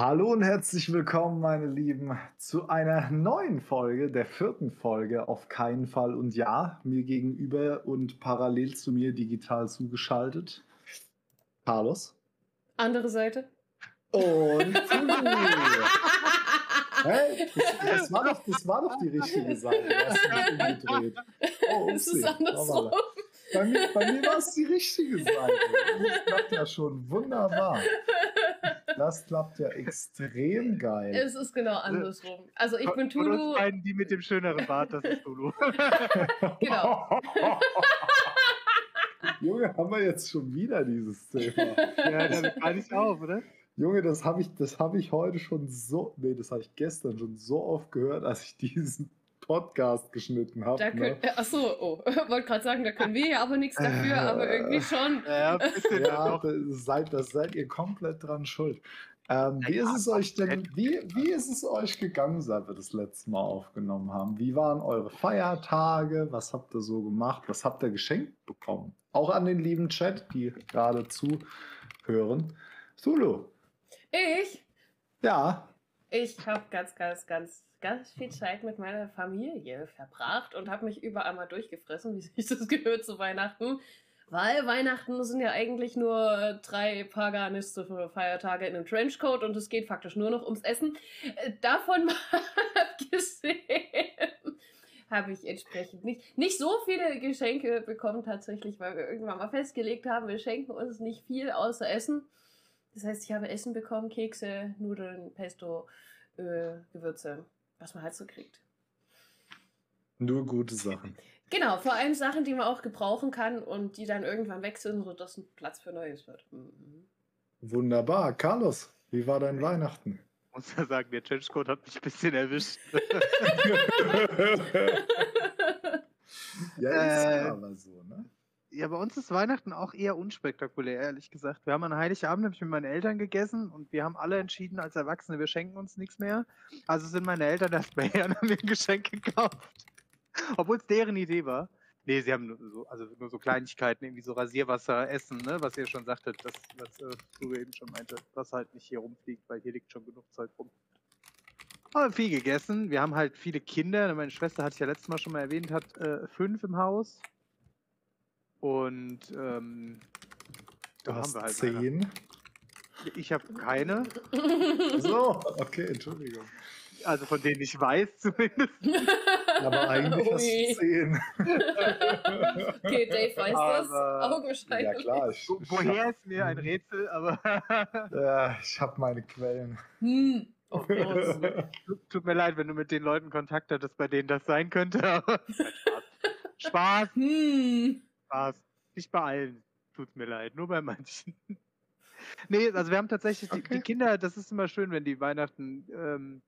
Hallo und herzlich willkommen, meine Lieben, zu einer neuen Folge, der vierten Folge auf keinen Fall und ja, mir gegenüber und parallel zu mir digital zugeschaltet. Carlos. Andere Seite. Und Hey, das, das, war doch, das war doch die richtige Seite. Oh, Es ist andersrum. Bei mir, bei mir war es die richtige Seite. Das klappt ja schon wunderbar. Das klappt ja extrem geil. Es ist genau andersrum. Also ich bin Von uns Tulu. beiden, die mit dem schöneren Bart, das ist Tulu. Genau. Junge, haben wir jetzt schon wieder dieses Thema. ja, damit kann ich auf, oder? Junge, das habe ich, das habe ich heute schon so, nee, das habe ich gestern schon so oft gehört, als ich diesen Podcast geschnitten habe. Da Ne? äh, achso, oh, wollte gerade sagen, da können wir ja aber nichts dafür, aber irgendwie schon. Ja, bitte Ja, seid, das seid ihr komplett dran schuld. Ähm, wie ist es euch denn, wie, wie ist es euch gegangen, seit wir das letzte Mal aufgenommen haben? Wie waren eure Feiertage? Was habt ihr so gemacht? Was habt ihr geschenkt bekommen? Auch an den lieben Chat, die gerade zuhören. Zulu. Ich, Ja, ich habe ganz, ganz, ganz, ganz viel Zeit mit meiner Familie verbracht und habe mich überall mal durchgefressen, wie sich das gehört zu Weihnachten. Weil Weihnachten sind ja eigentlich nur drei paganistische Feiertage in einem Trenchcoat und es geht faktisch nur noch ums Essen. Äh, Davon mal abgesehen habe ich entsprechend nicht, nicht so viele Geschenke bekommen tatsächlich, weil wir irgendwann mal festgelegt haben, wir schenken uns nicht viel außer Essen. Das heißt, ich habe Essen bekommen, Kekse, Nudeln, Pesto, Öl, Gewürze, was man halt so kriegt. nur gute Sachen. Genau, vor allem Sachen, die man auch gebrauchen kann und die dann irgendwann weg sind, sodass ein Platz für Neues wird. Mhm. Wunderbar. Carlos, wie war dein Weihnachten? muss ja sagen, der Trenchcoat hat mich ein bisschen erwischt. ja, Äh, aber so, ne? Ja, bei uns ist Weihnachten auch eher unspektakulär, ehrlich gesagt. Wir haben an Heiligabend hab ich mit meinen Eltern gegessen und wir haben alle entschieden als Erwachsene, wir schenken uns nichts mehr. Also sind meine Eltern erstmal her und haben mir ein Geschenk gekauft. Obwohl es deren Idee war. Nee, sie haben nur so, also nur so Kleinigkeiten, irgendwie so Rasierwasser, Essen, ne, was ihr schon sagtet, das, was äh, du eben schon meinte, was halt nicht hier rumfliegt, weil hier liegt schon genug Zeug rum. Aber viel gegessen. Wir haben halt viele Kinder. Meine Schwester hatte ich ja letztes Mal schon mal erwähnt, hat äh, fünf im Haus. Und ähm, Du da haben hast wir halt zehn. Ich habe keine, So, okay, Entschuldigung. also von denen ich weiß zumindest. Aber eigentlich hast Ui. du zehn. Okay, Dave weiß das. Aber- Augenscheinlich. Ja klar, ich, Wo- Woher ist mir ein Rätsel, aber ja, ich habe meine Quellen. Hm. Course. tut- mir leid, wenn du mit den Leuten Kontakt hattest, bei denen das sein könnte. Aber Spaß, Hm. Spaß. Nicht bei allen. Tut mir leid, nur bei manchen. Nee, also wir haben tatsächlich, die, Okay. die Kinder, das ist immer schön, wenn die Weihnachten ähm,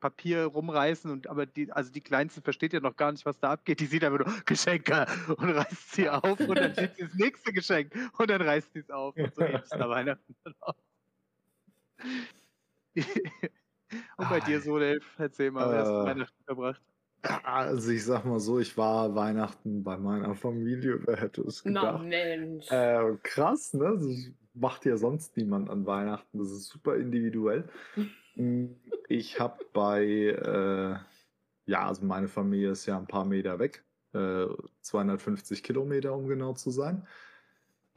Papier rumreißen und aber die, also die Kleinste versteht ja noch gar nicht, was da abgeht. Die sieht einfach nur Geschenke und reißt sie auf und dann sieht sie das nächste Geschenk und dann reißt sie es auf und so ähnlich ist da Weihnachten dann auch. und bei dir so, Dave, erzähl mal, wer hast du Äh, Weihnachten verbracht? Also ich sag mal so, ich war Weihnachten bei meiner Familie, wer hätte es Na gedacht? Mensch. Äh, krass, ne? Das macht ja sonst niemand an Weihnachten. Das ist super individuell. Mm, Ich habe bei, äh, ja, also meine Familie ist ja ein paar Meter weg, äh, 250 Kilometer, um genau zu sein.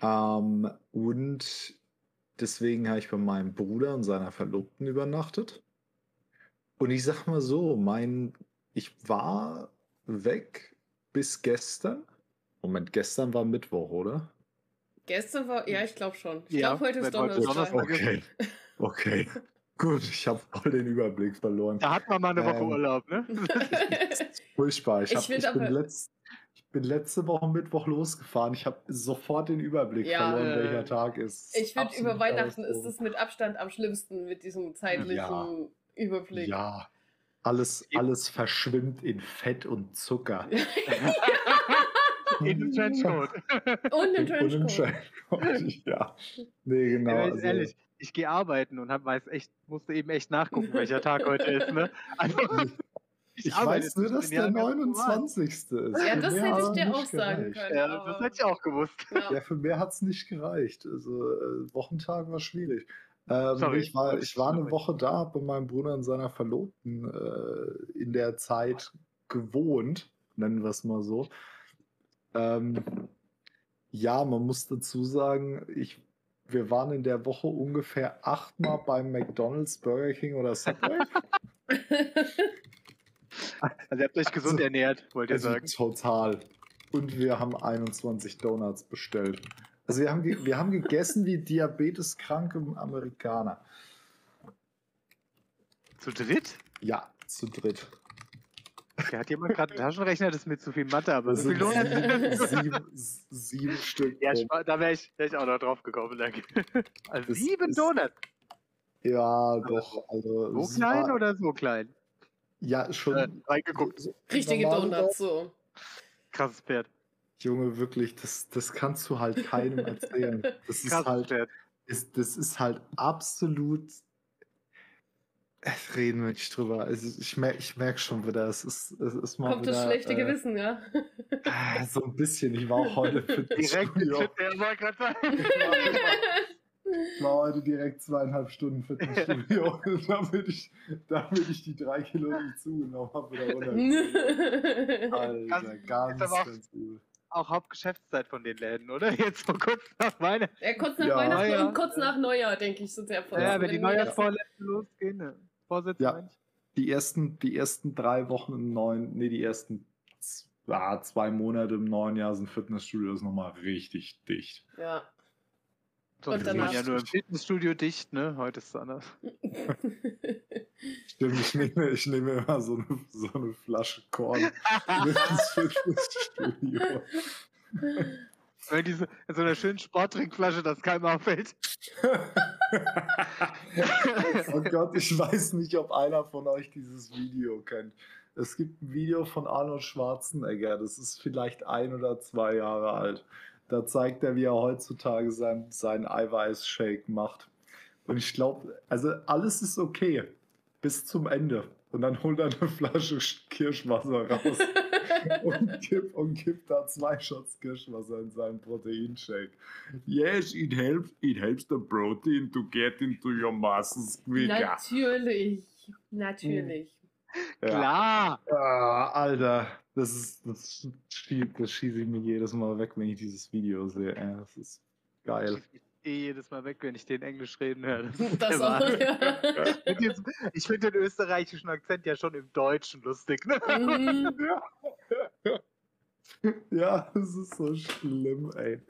Ähm, und deswegen habe ich bei meinem Bruder und seiner Verlobten übernachtet. Und ich sag mal so, mein, ich war weg bis gestern. Moment, gestern war Mittwoch, oder? Gestern war, ja, ich glaube schon. Ich Ja, glaube, heute ist Donnerstag. Okay. Okay. Gut, ich habe voll den Überblick verloren. Da hat man mal eine Woche Ähm, Urlaub, ne? Furchtbar. Ich, Ich hab, find ich, bin aber- letzt, ich bin letzte Woche Mittwoch losgefahren. Ich habe sofort den Überblick Ja, verloren, äh, welcher Tag ist. Ich finde, über Weihnachten ist es mit Abstand am schlimmsten mit diesem zeitlichen Ja. Überblick. Ja. Alles, alles verschwimmt in Fett und Zucker. In dem Trenchcoat. Und im Trenchcoat. Ja. Nee, genau. Ja, Also, ehrlich, ich gehe arbeiten und hab, weiß echt, musste eben echt nachgucken, welcher Tag heute ist. Ne? Also, ich arbeite weiß nur, dass der Jahren ganz normal. 29. ist. Ja, das hätte ich dir auch sagen gereicht. können. Ja, das hätte ich auch gewusst. Ja. Ja, für mehr hat es nicht gereicht. Also äh, Wochentag war schwierig. Ähm, Sorry, ich war, ich war eine. Woche da, bei meinem Bruder und seiner Verlobten äh, in der Zeit gewohnt, nennen wir es mal so. Ähm, ja, man muss dazu sagen, ich, wir waren in der Woche ungefähr achtmal beim McDonald's, Burger King oder Subway. Also ihr habt euch gesund Also- ernährt, wollt ihr Also sagen. total. Und wir haben 21 Donuts bestellt. Also wir haben, wir haben gegessen wie diabeteskranke Amerikaner. Zu dritt? Ja, zu dritt. Der hat jemand gerade einen Taschenrechner, das ist mir zu viel Mathe, aber Das so viel sieben, sieben, sieben Stück. Ja, da wäre ich, wär ich auch noch drauf gekommen, danke. Also Das sieben ist- Donuts. ja doch. Also, So klein war- oder so klein? Ja, schon. Äh, reingeguckt. Richtige Donuts, so. Krasses Pferd. Junge, wirklich, das, das kannst du halt keinem erzählen. Das ist halt, ist, das ist halt absolut. Äh, Reden wir nicht drüber. Also ich merke ich merk schon wieder, es ist, es ist mal Kommt wieder, das schlechte äh, Gewissen, ja? äh, So ein bisschen. Ich war auch heute für Direkt Studio. Der war gerade. Ich war heute direkt zweieinhalb Stunden für das Studio, damit ich, damit ich die drei Kilo nicht zugenommen habe. Wieder runter. Alter, Ganz- ganz, ganz übel. Auch Hauptgeschäftszeit von den Läden, oder? Jetzt vor kurz nach Weihnachten. ja, kurz nach Ja, Weihnachten ja. und kurz nach Neujahr, denke ich, sind der Posten. Ja, wenn die Neujahrsvorsätze losgehen. Ne? Vorsätze Ja. meine ich. Die ersten, die ersten drei Wochen im neuen, nee, die ersten ah, zwei Monate im neuen Jahr sind Fitnessstudios nochmal richtig dicht. Ja. Sonst Und ist man danach- ja nur im Fitnessstudio dicht, ne? Heute ist es anders. Stimmt, ich nehme, ich nehme immer so eine, so eine Flasche Korn mit ins Fitnessstudio. Wenn diese, in so einer schönen Sporttrinkflasche, das keinem auffällt. oh Gott, ich weiß nicht, ob einer von euch dieses Video kennt. Es gibt ein Video von Arnold Schwarzenegger, das ist vielleicht ein oder zwei Jahre alt. Da zeigt er, wie er heutzutage sein, seinen Eiweißshake macht. Und ich glaube, also alles ist okay bis zum Ende. Und dann holt er eine Flasche Kirschwasser raus und gibt, und gibt da zwei Shots Kirschwasser in seinen Proteinshake. Yes, it helps, it helps the protein to get into your muscles quicker. Natürlich. Natürlich. Ja. Klar! Ah, Alter, das ist, das, schie- das schieße ich mir jedes Mal weg, wenn ich dieses Video sehe. Ja, das ist geil. Ich eh jedes Mal weg, wenn ich den Englisch reden höre. Das ist Das auch, ja. Ich finde den österreichischen Akzent ja schon im Deutschen lustig. Ne? Mhm. Ja, das ist so schlimm, ey.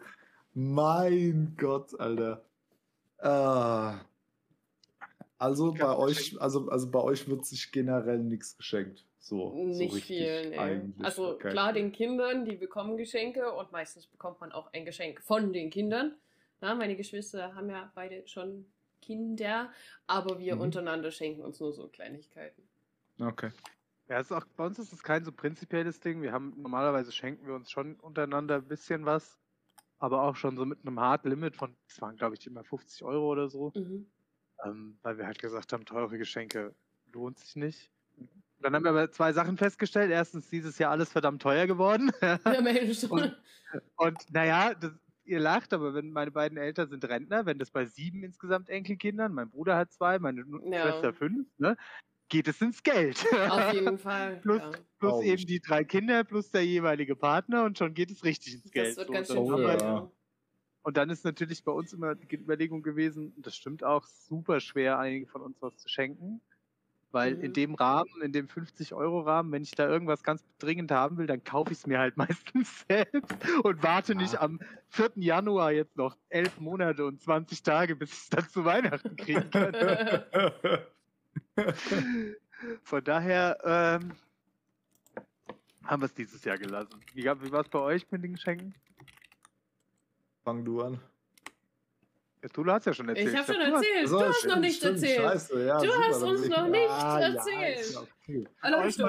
Mein Gott, Alter. Ah. Also bei euch, also, also bei euch wird sich generell nichts geschenkt. So, so Nicht richtig viel, nee. eigentlich. Also Okay. klar, den Kindern, die bekommen Geschenke und meistens bekommt man auch ein Geschenk von den Kindern. Na, meine Geschwister haben ja beide schon Kinder, aber wir Mhm. untereinander schenken uns nur so Kleinigkeiten. Okay. Ja, es ist auch, bei uns ist es kein so prinzipielles Ding. Wir haben normalerweise schenken wir uns schon untereinander ein bisschen was, aber auch schon so mit einem Hard Limit von, das waren glaube ich immer 50 Euro oder so, Mhm. ähm, weil wir halt gesagt haben, teure Geschenke lohnt sich nicht. Dann haben wir aber zwei Sachen festgestellt. Erstens, dieses Jahr alles verdammt teuer geworden. Ja, Mensch. Und- Und naja, das, ihr lacht, aber wenn meine beiden Eltern sind Rentner, wenn das bei sieben insgesamt Enkelkindern, mein Bruder hat zwei, meine Ja. Schwester fünf, ne, geht es ins Geld. Auf jeden Fall. Plus- ja. plus Oh, eben die drei Kinder, plus der jeweilige Partner und schon geht es richtig ins Geld. Das wird So, ganz schön Oh, ja. Und dann ist natürlich bei uns immer die Überlegung gewesen, und das stimmt auch, super schwer, einigen von uns was zu schenken. Weil Mhm. in dem Rahmen, in dem 50-Euro-Rahmen, wenn ich da irgendwas ganz dringend haben will, dann kaufe ich es mir halt meistens selbst und warte nicht Ja. am 4. Januar jetzt noch elf Monate und 20 Tage, bis ich es dann zu Weihnachten kriegen kann. Von daher ähm, haben wir es dieses Jahr gelassen. Wie, wie war es bei euch mit den Geschenken? Fang du an. Du hast ja schon erzählt. Ich habe schon du hast- erzählt. So, du hast stimmt, noch nicht stimmt, erzählt. Scheiße, ja, Du super, hast uns noch ich- nicht Ah, ja, erzählt. ja okay. Meine jetzt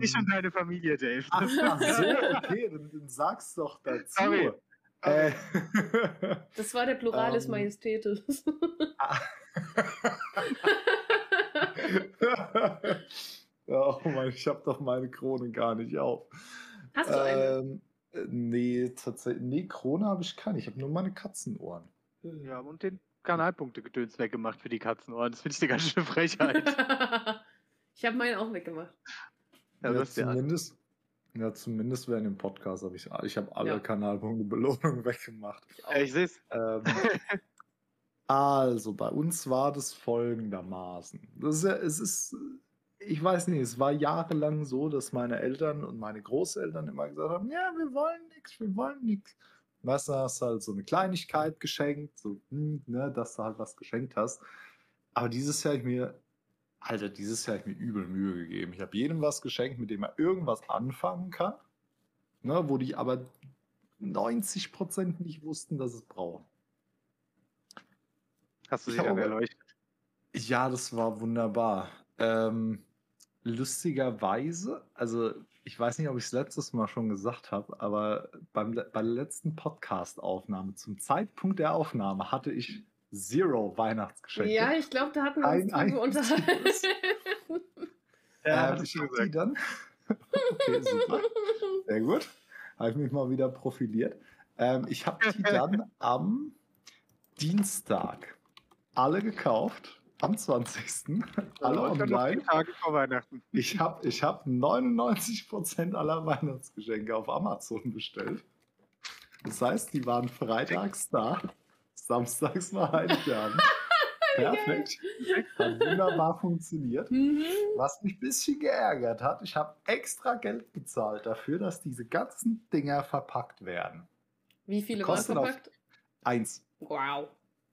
nicht und deine Familie, Dave. Ach, ach so, okay, dann, dann sag's doch dazu. Sorry. Äh, Das war der Plural des Ähm. Majestätes. oh Mann, ich habe doch meine Krone gar nicht auf. Hast du eine? Ähm, äh, nee, tatsächlich. Nee, Krone habe ich keine. Ich habe nur meine Katzenohren. Ja, und den Kanalpunkte-Gedöns weggemacht für die Katzenohren. Das finde ich eine ganz schöne Frechheit. ich habe meinen auch weggemacht. Ja, Ja, zumindest, ja, zumindest während dem Podcast habe ich, ich habe alle Ja. Kanalpunkte Belohnung weggemacht. Ich ich sehe es. Ähm, also, bei uns war das folgendermaßen. Das ist ja, es ist, ich weiß nicht, es war jahrelang so, dass meine Eltern und meine Großeltern immer gesagt haben, ja, wir wollen nichts, wir wollen nichts. Weißt du, hast halt so eine Kleinigkeit geschenkt, so, hm, ne, dass du halt was geschenkt hast. Aber dieses Jahr hab ich mir, Alter, dieses Jahr habe ich mir übel Mühe gegeben. Ich habe jedem was geschenkt, mit dem er irgendwas anfangen kann, ne, wo die aber 90% nicht wussten, dass es brauchen. Hast du Ich sie hab dann auch- erleuchtet? Ja, das war wunderbar. Ähm, lustigerweise, also ich weiß nicht, ob ich es letztes Mal schon gesagt habe, aber beim, bei der letzten Podcast-Aufnahme, zum Zeitpunkt der Aufnahme, hatte ich zero Weihnachtsgeschenke. Ja, ich glaube, da hatten wir uns Ein drüber unterhalten. Ja, ähm, ich die dann. okay, super. Sehr gut. Habe ich mich mal wieder profiliert. Ähm, ich habe die dann am Dienstag alle gekauft. Am 20. alle online. Tage vor Weihnachten. Ich habe ich hab 99% aller Weihnachtsgeschenke auf Amazon bestellt. Das heißt, die waren freitags da, samstags war Heiligabend. Perfekt. Hat wunderbar funktioniert. Mhm. Was mich ein bisschen geärgert hat, ich habe extra Geld bezahlt dafür, dass diese ganzen Dinger verpackt werden. Wie viele waren verpackt? Eins. Wow.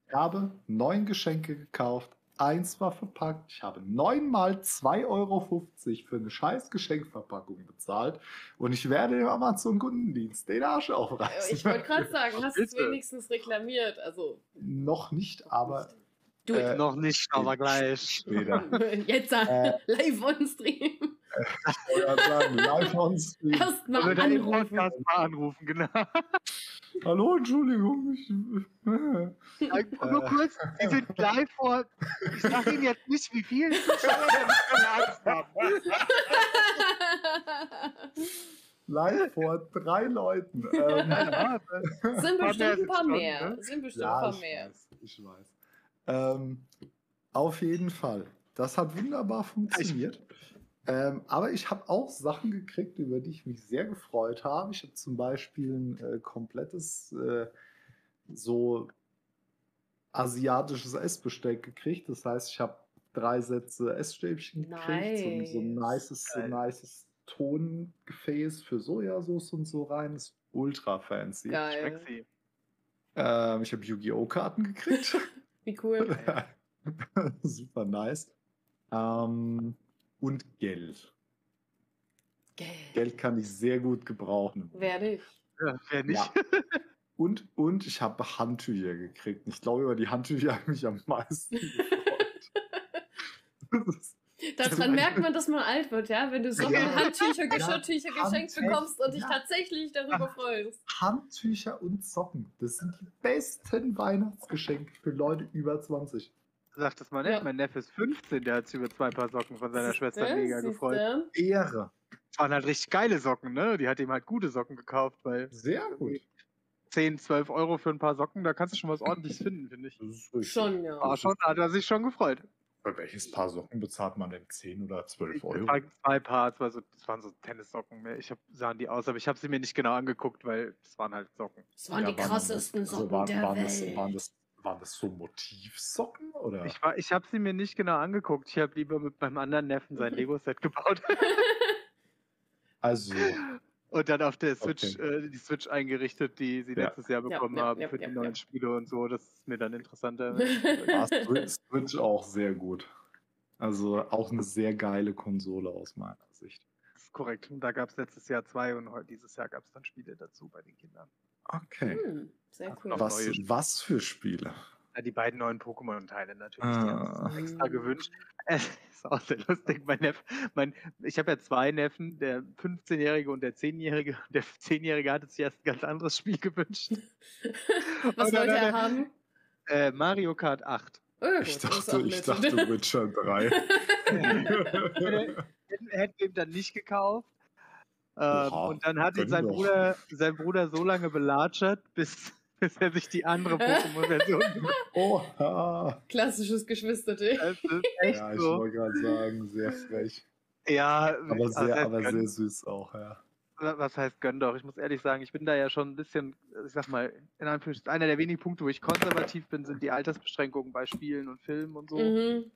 Ich habe neun Geschenke gekauft. Eins war verpackt. Ich habe neunmal 2,50 Euro für eine scheiß Geschenkverpackung bezahlt. Und ich werde dem Amazon-Kundendienst den Arsch aufreißen. Ich wollte gerade sagen, hast du es wenigstens reklamiert? Also, Noch nicht, aber du Äh, Noch nicht, aber gleich. später. Jetzt Äh. live on stream. Ich wollte gerade sagen, live on stream. Erstmal anrufen. Podcast mal anrufen, genau. Hallo, Entschuldigung. Ich, äh, Nur kurz, Sie sind live vor. Ich sag Ihnen jetzt nicht, wie viel Zuschauer, damit Sie Angst haben. live vor drei Leuten. Ähm, Sind bestimmt ein paar mehr sind ne? Sind bestimmt Ja, ein paar ich mehr. weiß, ich weiß. Ähm, auf jeden Fall. Das hat wunderbar funktioniert. Ähm, aber ich habe auch Sachen gekriegt, über die ich mich sehr gefreut habe. Ich habe zum Beispiel ein äh, komplettes äh, so asiatisches Essbesteck gekriegt. Das heißt, ich habe drei Sätze Essstäbchen gekriegt. So, so ein Nice. nices, so nices Tongefäß für Sojasauce und so rein. ist ultra fancy. Geil. Ähm, ich habe Yu-Gi-Oh! Karten gekriegt. Wie cool. Super nice. Ähm, und Geld. Geld. Geld kann ich sehr gut gebrauchen. Werde ich. Ja, wer nicht? Ja. Und, und ich habe Handtücher gekriegt. Ich glaube, über die Handtücher habe ich mich am meisten gefreut. Daran merkt man, dass man alt wird, ja? Wenn du Socken, Ja. Handtücher, Ja, Geschirrtücher geschenkt Handtücher, bekommst und dich ja. tatsächlich darüber freust. Handtücher und Socken. Das sind die besten Weihnachtsgeschenke für Leute über 20. Sag das mal nicht. Ja. Mein Neffe ist 15, der hat sich über zwei Paar Socken von seiner Schwester Siehste? mega Siehste? gefreut. Ehre. Das waren halt richtig geile Socken, ne? Die hat ihm halt gute Socken gekauft, weil Sehr gut. 10, 12 Euro für ein paar Socken, da kannst du schon was ordentliches finden, finde ich. Das ist richtig. Schon, ja. War schon, hat er sich schon gefreut. Bei welches Paar Socken bezahlt man denn 10 oder 12 Ich Euro? zwei Paar, das, war so, das waren so Tennissocken. mehr. Ich hab, sahen die aus, aber ich habe sie mir nicht genau angeguckt, weil das waren halt Socken. Das waren die waren krassesten das- Socken waren, der waren Welt. Das, waren, das, waren das so Motivsocken? Oder? Ich, war- ich habe sie mir nicht genau angeguckt. Ich habe lieber mit meinem anderen Neffen sein Lego-Set gebaut also, und dann auf der Switch Okay. äh, die Switch eingerichtet, die sie Ja. letztes Jahr bekommen ja, haben ja, für ja, die ja. neuen Spiele und so. Das ist mir dann interessanter. war Switch, Switch auch sehr gut. Also auch eine sehr geile Konsole aus meiner Sicht. Das ist korrekt. Und da gab es letztes Jahr zwei und heute, dieses Jahr gab es dann Spiele dazu bei den Kindern. Okay. Hm, sehr cool. Was, was für Spiele? Ja, die beiden neuen Pokémon-Teile natürlich. Die haben Ah. sich extra gewünscht. Es ist auch sehr lustig. Mein Neff, mein, ich habe ja zwei Neffen, der 15-Jährige und der 10-Jährige. Der 10-Jährige hatte sich erst ein ganz anderes Spiel gewünscht. Was wollte er haben? Äh, Mario Kart 8. Oh, Ich dachte, ich dachte Witcher 3. Hätte hätte ihm dann nicht gekauft. Ähm, Oha, und dann hat ihn sein doch. Bruder, sein Bruder so lange belatschert, bis, bis er sich die andere Pokémon-Version Oha. Klassisches Geschwisterte. Das ist echt Ja, ich so. wollte gerade sagen, sehr frech. Ja, Aber sehr, heißt aber sehr süß auch, ja. was heißt gönn doch? Ich muss ehrlich sagen, ich bin da ja schon ein bisschen, ich sag mal, in Anführungszeichen, einer der wenigen Punkte, wo ich konservativ bin, sind die Altersbeschränkungen bei Spielen und Filmen und so. Mhm.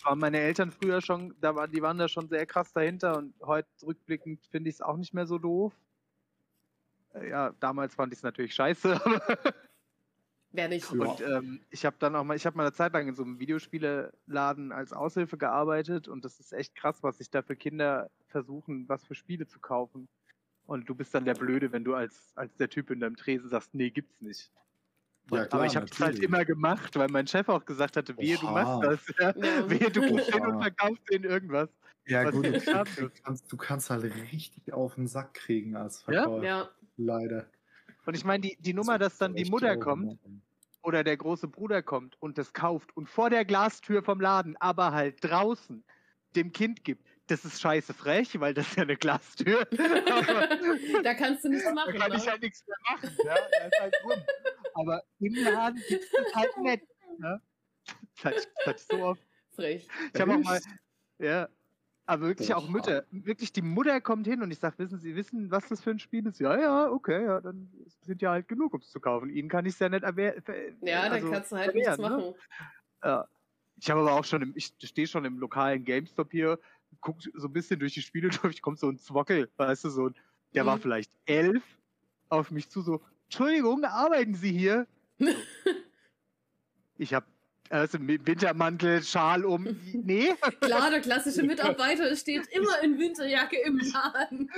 Das waren meine Eltern früher schon, da waren, die waren da schon sehr krass dahinter und heute rückblickend finde ich es auch nicht mehr so doof. Äh, Ja, damals fand ich es natürlich scheiße, Wer nicht. Ja. Und ähm, ich habe dann auch mal, ich habe mal eine Zeit lang in so einem Videospieleladen als Aushilfe gearbeitet und das ist echt krass, was sich da für Kinder versuchen, was für Spiele zu kaufen. Und du bist dann der Blöde, wenn du als, als der Typ in deinem Tresen sagst, nee, gibt's nicht. Ja, aber klar, ich habe es halt immer gemacht, weil mein Chef auch gesagt hatte, wehe, du machst das. Ja. Ja. Wehe, du gehst hin und verkaufst denen irgendwas. Ja, gut, du, du, kannst, du kannst halt richtig auf den Sack kriegen als Ja? Verkäufer. Ja. Leider. Und ich meine, die, die Nummer, dass dann die Mutter so, kommt, ne? oder der große Bruder kommt und das kauft und vor der Glastür vom Laden, aber halt draußen dem Kind gibt, das ist scheiße frech, weil das ist ja eine Glastür. Aber da kannst du nichts da machen. kann ne? ich halt nichts mehr machen. Ja? Da ist halt rum. Aber im Laden gibt es halt nett. Ne? Das hatte ich, das hatte ich so oft. Frech. Ich habe auch mal, ja, aber wirklich auch. Mütter. Wirklich, die Mutter kommt hin und ich sage, wissen Sie, wissen, was das für ein Spiel ist? Ja, ja, okay, ja, dann sind ja halt genug, um es zu kaufen. Ihnen kann ich es ja nicht erwehren. Ja, dann also, kannst du halt nichts ne? machen. Ja. Ich habe aber auch schon, im, ich stehe schon im lokalen GameStop hier, guck so ein bisschen durch die Spiele durch, kommt so ein Zwockel, weißt du, so ein, der war Mhm. vielleicht elf, auf mich zu so, Entschuldigung, arbeiten Sie hier? Ich habe also Wintermantel, Schal um, nee, Klar, der klassische Mitarbeiter steht immer in Winterjacke im Laden.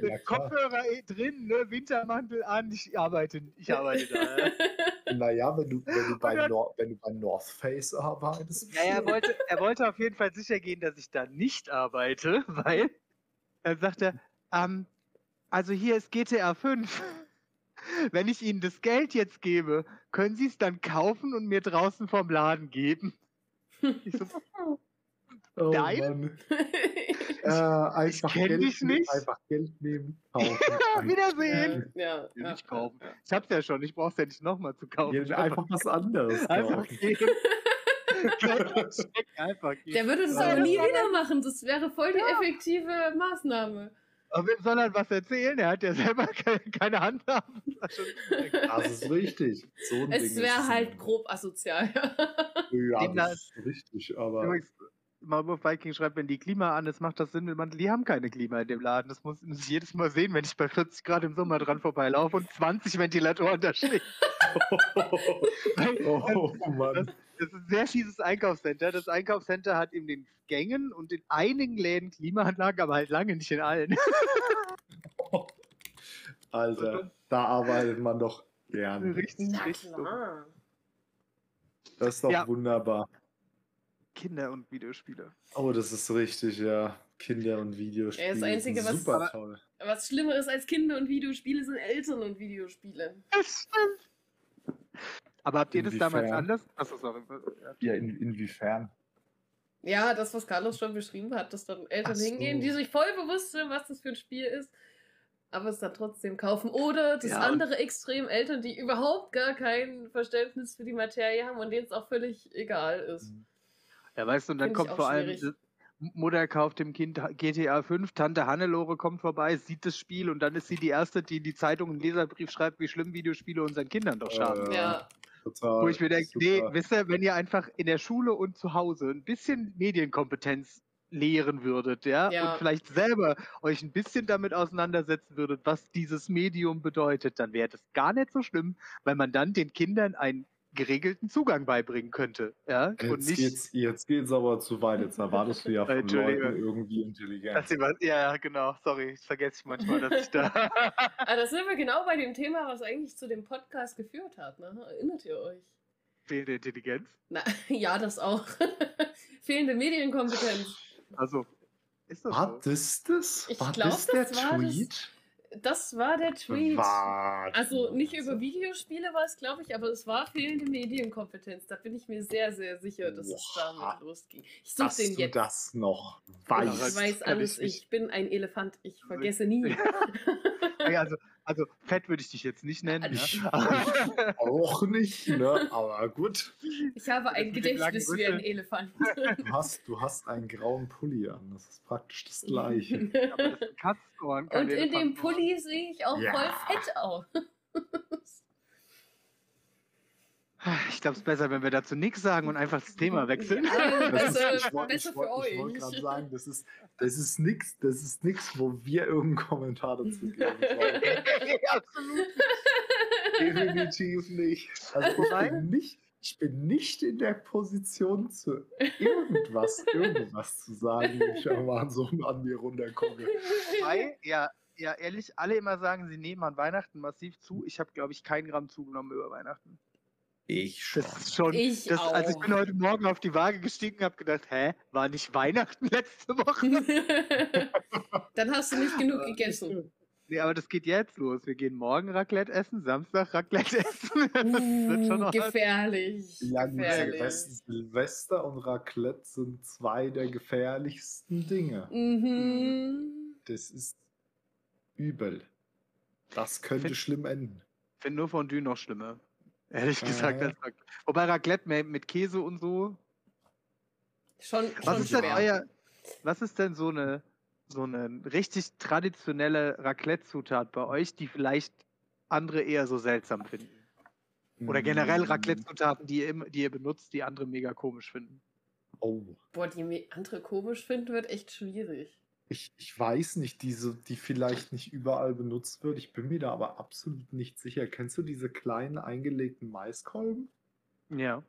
Ja. Kopfhörer eh drin, ne, Wintermantel an, ich arbeite, ich arbeite da. Ja. Naja, wenn du, wenn, du bei dann- Nor wenn du bei North Face arbeitest. Ja, er wollte, er wollte auf jeden Fall sicher gehen, dass ich da nicht arbeite, weil dann sagt er, ähm, also hier ist GTA 5. Wenn ich Ihnen das Geld jetzt gebe, können Sie es dann kaufen und mir draußen vom Laden geben? Ich so, Oh, Nein. Mann. Äh, einfach, kenn Geld, dich nehmen, nicht. einfach Geld nehmen, kaufen. ja, Wiedersehen! ja, Will ja, ich kaufen. Ich hab's ja schon, ich brauch's ja nicht nochmal zu kaufen. Ja, einfach was anderes einfach gehen. einfach gehen. Der würde das Ja. aber nie wieder machen. Das wäre voll die effektive Maßnahme. Aber wem soll er was erzählen? Er hat ja selber keine, keine Handhaben. Das ist schon- Das ist richtig. So Es wäre halt nämlich. grob asozial. Ja, das ist richtig, aber. Übrigens, Marburg Viking schreibt, wenn die Klima an ist, macht das Sinn, wenn man, die haben keine Klima in dem Laden. Das muss, ich jedes Mal sehen, wenn ich bei 40 Grad im Sommer dran vorbeilaufe und 20 Ventilatoren da stehen. oh Mann. Das ist ein sehr schieses Einkaufscenter. Das Einkaufscenter hat in den Gängen und in einigen Läden Klimaanlagen, aber halt lange nicht in allen. Alter, da arbeitet man doch gern. richtig, Na richtig klar. Das ist doch Ja. wunderbar. Kinder und Videospiele. Oh, das ist richtig, ja. Kinder und Videospiele. Ja, das Einzige, sind was- super aber- toll. Was schlimmer ist als Kinder und Videospiele, sind Eltern und Videospiele. Das stimmt. Aber habt ihr das damals Inwiefern? anders? Achso, sorry. Ja. Ja, in, inwiefern? Ja, das, was Carlos schon beschrieben hat, dass dann Eltern so. hingehen, die sich voll bewusst sind, was das für ein Spiel ist, aber es dann trotzdem kaufen. Oder das Ja, andere Extrem, Eltern, die überhaupt gar kein Verständnis für die Materie haben und denen es auch völlig egal ist. Ja, weißt du, und dann Find kommt vor allem, schwierig. Mutter kauft dem Kind GTA 5, Tante Hannelore kommt vorbei, sieht das Spiel und dann ist sie die Erste, die in die Zeitung einen Leserbrief schreibt, wie schlimm Videospiele unseren Kindern doch schaden. Ja, Total. Wo ich mir denke, nee, wisst ihr, wenn ihr einfach in der Schule und zu Hause ein bisschen Medienkompetenz lehren würdet, ja, Ja. und vielleicht selber euch ein bisschen damit auseinandersetzen würdet, was dieses Medium bedeutet, dann wäre das gar nicht so schlimm, weil man dann den Kindern einen geregelten Zugang beibringen könnte, ja, und Jetzt nicht geht's, jetzt geht's aber zu weit. Jetzt erwartest du ja von. Leuten irgendwie was, ja, genau. Sorry, das vergesse ich manchmal, dass ich da. aber das sind wir genau bei dem Thema, was eigentlich zu dem Podcast geführt hat. Ne? Erinnert ihr euch? Fehlende Intelligenz. Na, ja, das auch. Fehlende Medienkompetenz. Also, ist das War das das? Ich war glaub, das der war das- Tweet? Das war der Tweet. Warte. Also nicht über Videospiele war es, glaube ich, aber es war fehlende Medienkompetenz. Da bin ich mir sehr, sehr sicher, dass es Oha. damit losging. Ich suche den du jetzt. das noch weiß. Ich weiß alles, ich ich bin ein Elefant, ich vergesse nie. Ja, also, also fett würde ich dich jetzt nicht nennen. Ich, Ja. ich auch nicht, ne? aber gut. Ich habe ein Gedächtnis wie ein. Elefant. Du hast, du hast einen grauen Pulli an. Das ist praktisch das Gleiche. Aber das Katzenohren, Und in dem. Pulli sehe ich auch Ja. voll fett aus. Ich glaube, es ist besser, wenn wir dazu nichts sagen und einfach das Thema wechseln. Ja, Das ist- besser ich wollt- besser ich wollt- für Ich wollte euch. gerade sagen, das ist, das ist nichts, das ist wo wir irgendeinen Kommentar dazu geben. Absolut. Definitiv nicht. Also ich bin nicht, ich bin nicht in der Position zu irgendwas, irgendwas zu sagen, wenn ich einmal so an mir runtergucke. Wobei, ja, ja, ehrlich, alle immer sagen, sie nehmen an Weihnachten massiv zu. Ich habe, glaube ich, kein Gramm zugenommen über Weihnachten. Ich schon. Schon. Ich das, Also ich auch. bin heute Morgen auf die Waage gestiegen und habe gedacht, hä, war nicht Weihnachten letzte Woche? Dann hast du nicht genug gegessen. Nee, aber das geht jetzt los. Wir gehen morgen Raclette essen, Samstag Raclette essen. Das wird schon Uh, gefährlich. Gefährlich. Silvester, Silvester und Raclette sind zwei der gefährlichsten Dinge. Mhm. Das ist übel. Das könnte Find- schlimm enden. Ich finde nur Fondue noch schlimmer. Ehrlich gesagt. Äh. Als Raclette. Wobei Raclette mit, Käse und so. Schon, Was schon ist, denn euer, was ist denn so eine, so eine richtig traditionelle Raclette-Zutat bei euch, die vielleicht andere eher so seltsam finden? Oder generell Mm, Raclette-Zutaten, die, ihr die ihr benutzt, die andere mega komisch finden? Oh. Boah, die andere komisch finden, wird echt schwierig. Ich, ich weiß nicht, diese, die vielleicht nicht überall benutzt wird. Ich bin mir da aber absolut nicht sicher. Kennst du diese kleinen eingelegten Maiskolben? Ja.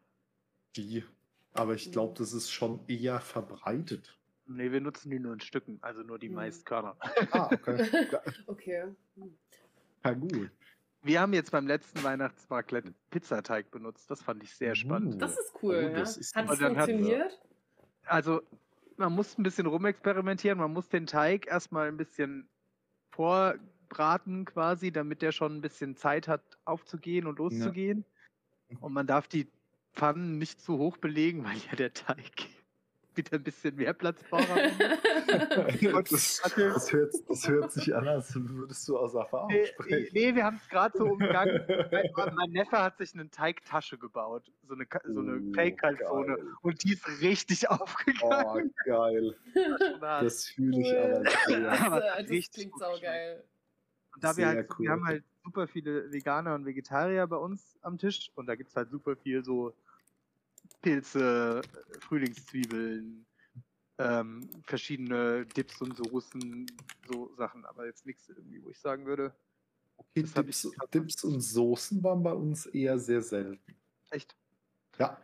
Die. Aber ich glaube, das ist schon eher verbreitet. Nee, wir nutzen die nur in Stücken, also nur die Hm. Maiskörner. Ah, okay. Ja, Okay. ja gut. Wir haben jetzt beim letzten Weihnachtsraclette Pizzateig benutzt. Das fand ich sehr spannend. Uh. Das ist cool, Oh, ja. das ist Hat es dann hat- funktioniert? Also, man muss ein bisschen rumexperimentieren. Man muss den Teig erstmal ein bisschen vorbraten, quasi, damit der schon ein bisschen Zeit hat, aufzugehen und loszugehen. Und man darf die Pfannen nicht zu hoch belegen, weil ja der Teig wieder ein bisschen mehr Platz braucht. Das, das, hört, das hört sich an, als würdest du aus Erfahrung Nee, sprechen. nee, wir haben es gerade so umgangen. mein, mein Neffe hat sich eine Teigtasche gebaut. So eine, so eine Oh, Fake-Calzone. geil. Und die ist richtig aufgegangen. Oh, geil. Hart. Das fühle ich Cool. aber. Das, Aber das richtig klingt saugeil. Und da wir halt, cool. wir haben halt super viele Veganer und Vegetarier bei uns am Tisch und da gibt es halt super viel so Pilze, äh, Frühlingszwiebeln, ähm, verschiedene Dips und Soßen, so Sachen, aber jetzt nichts irgendwie, wo ich sagen würde, Okay, Dips, ich- Dips und Soßen waren bei uns eher sehr selten. echt. Ja,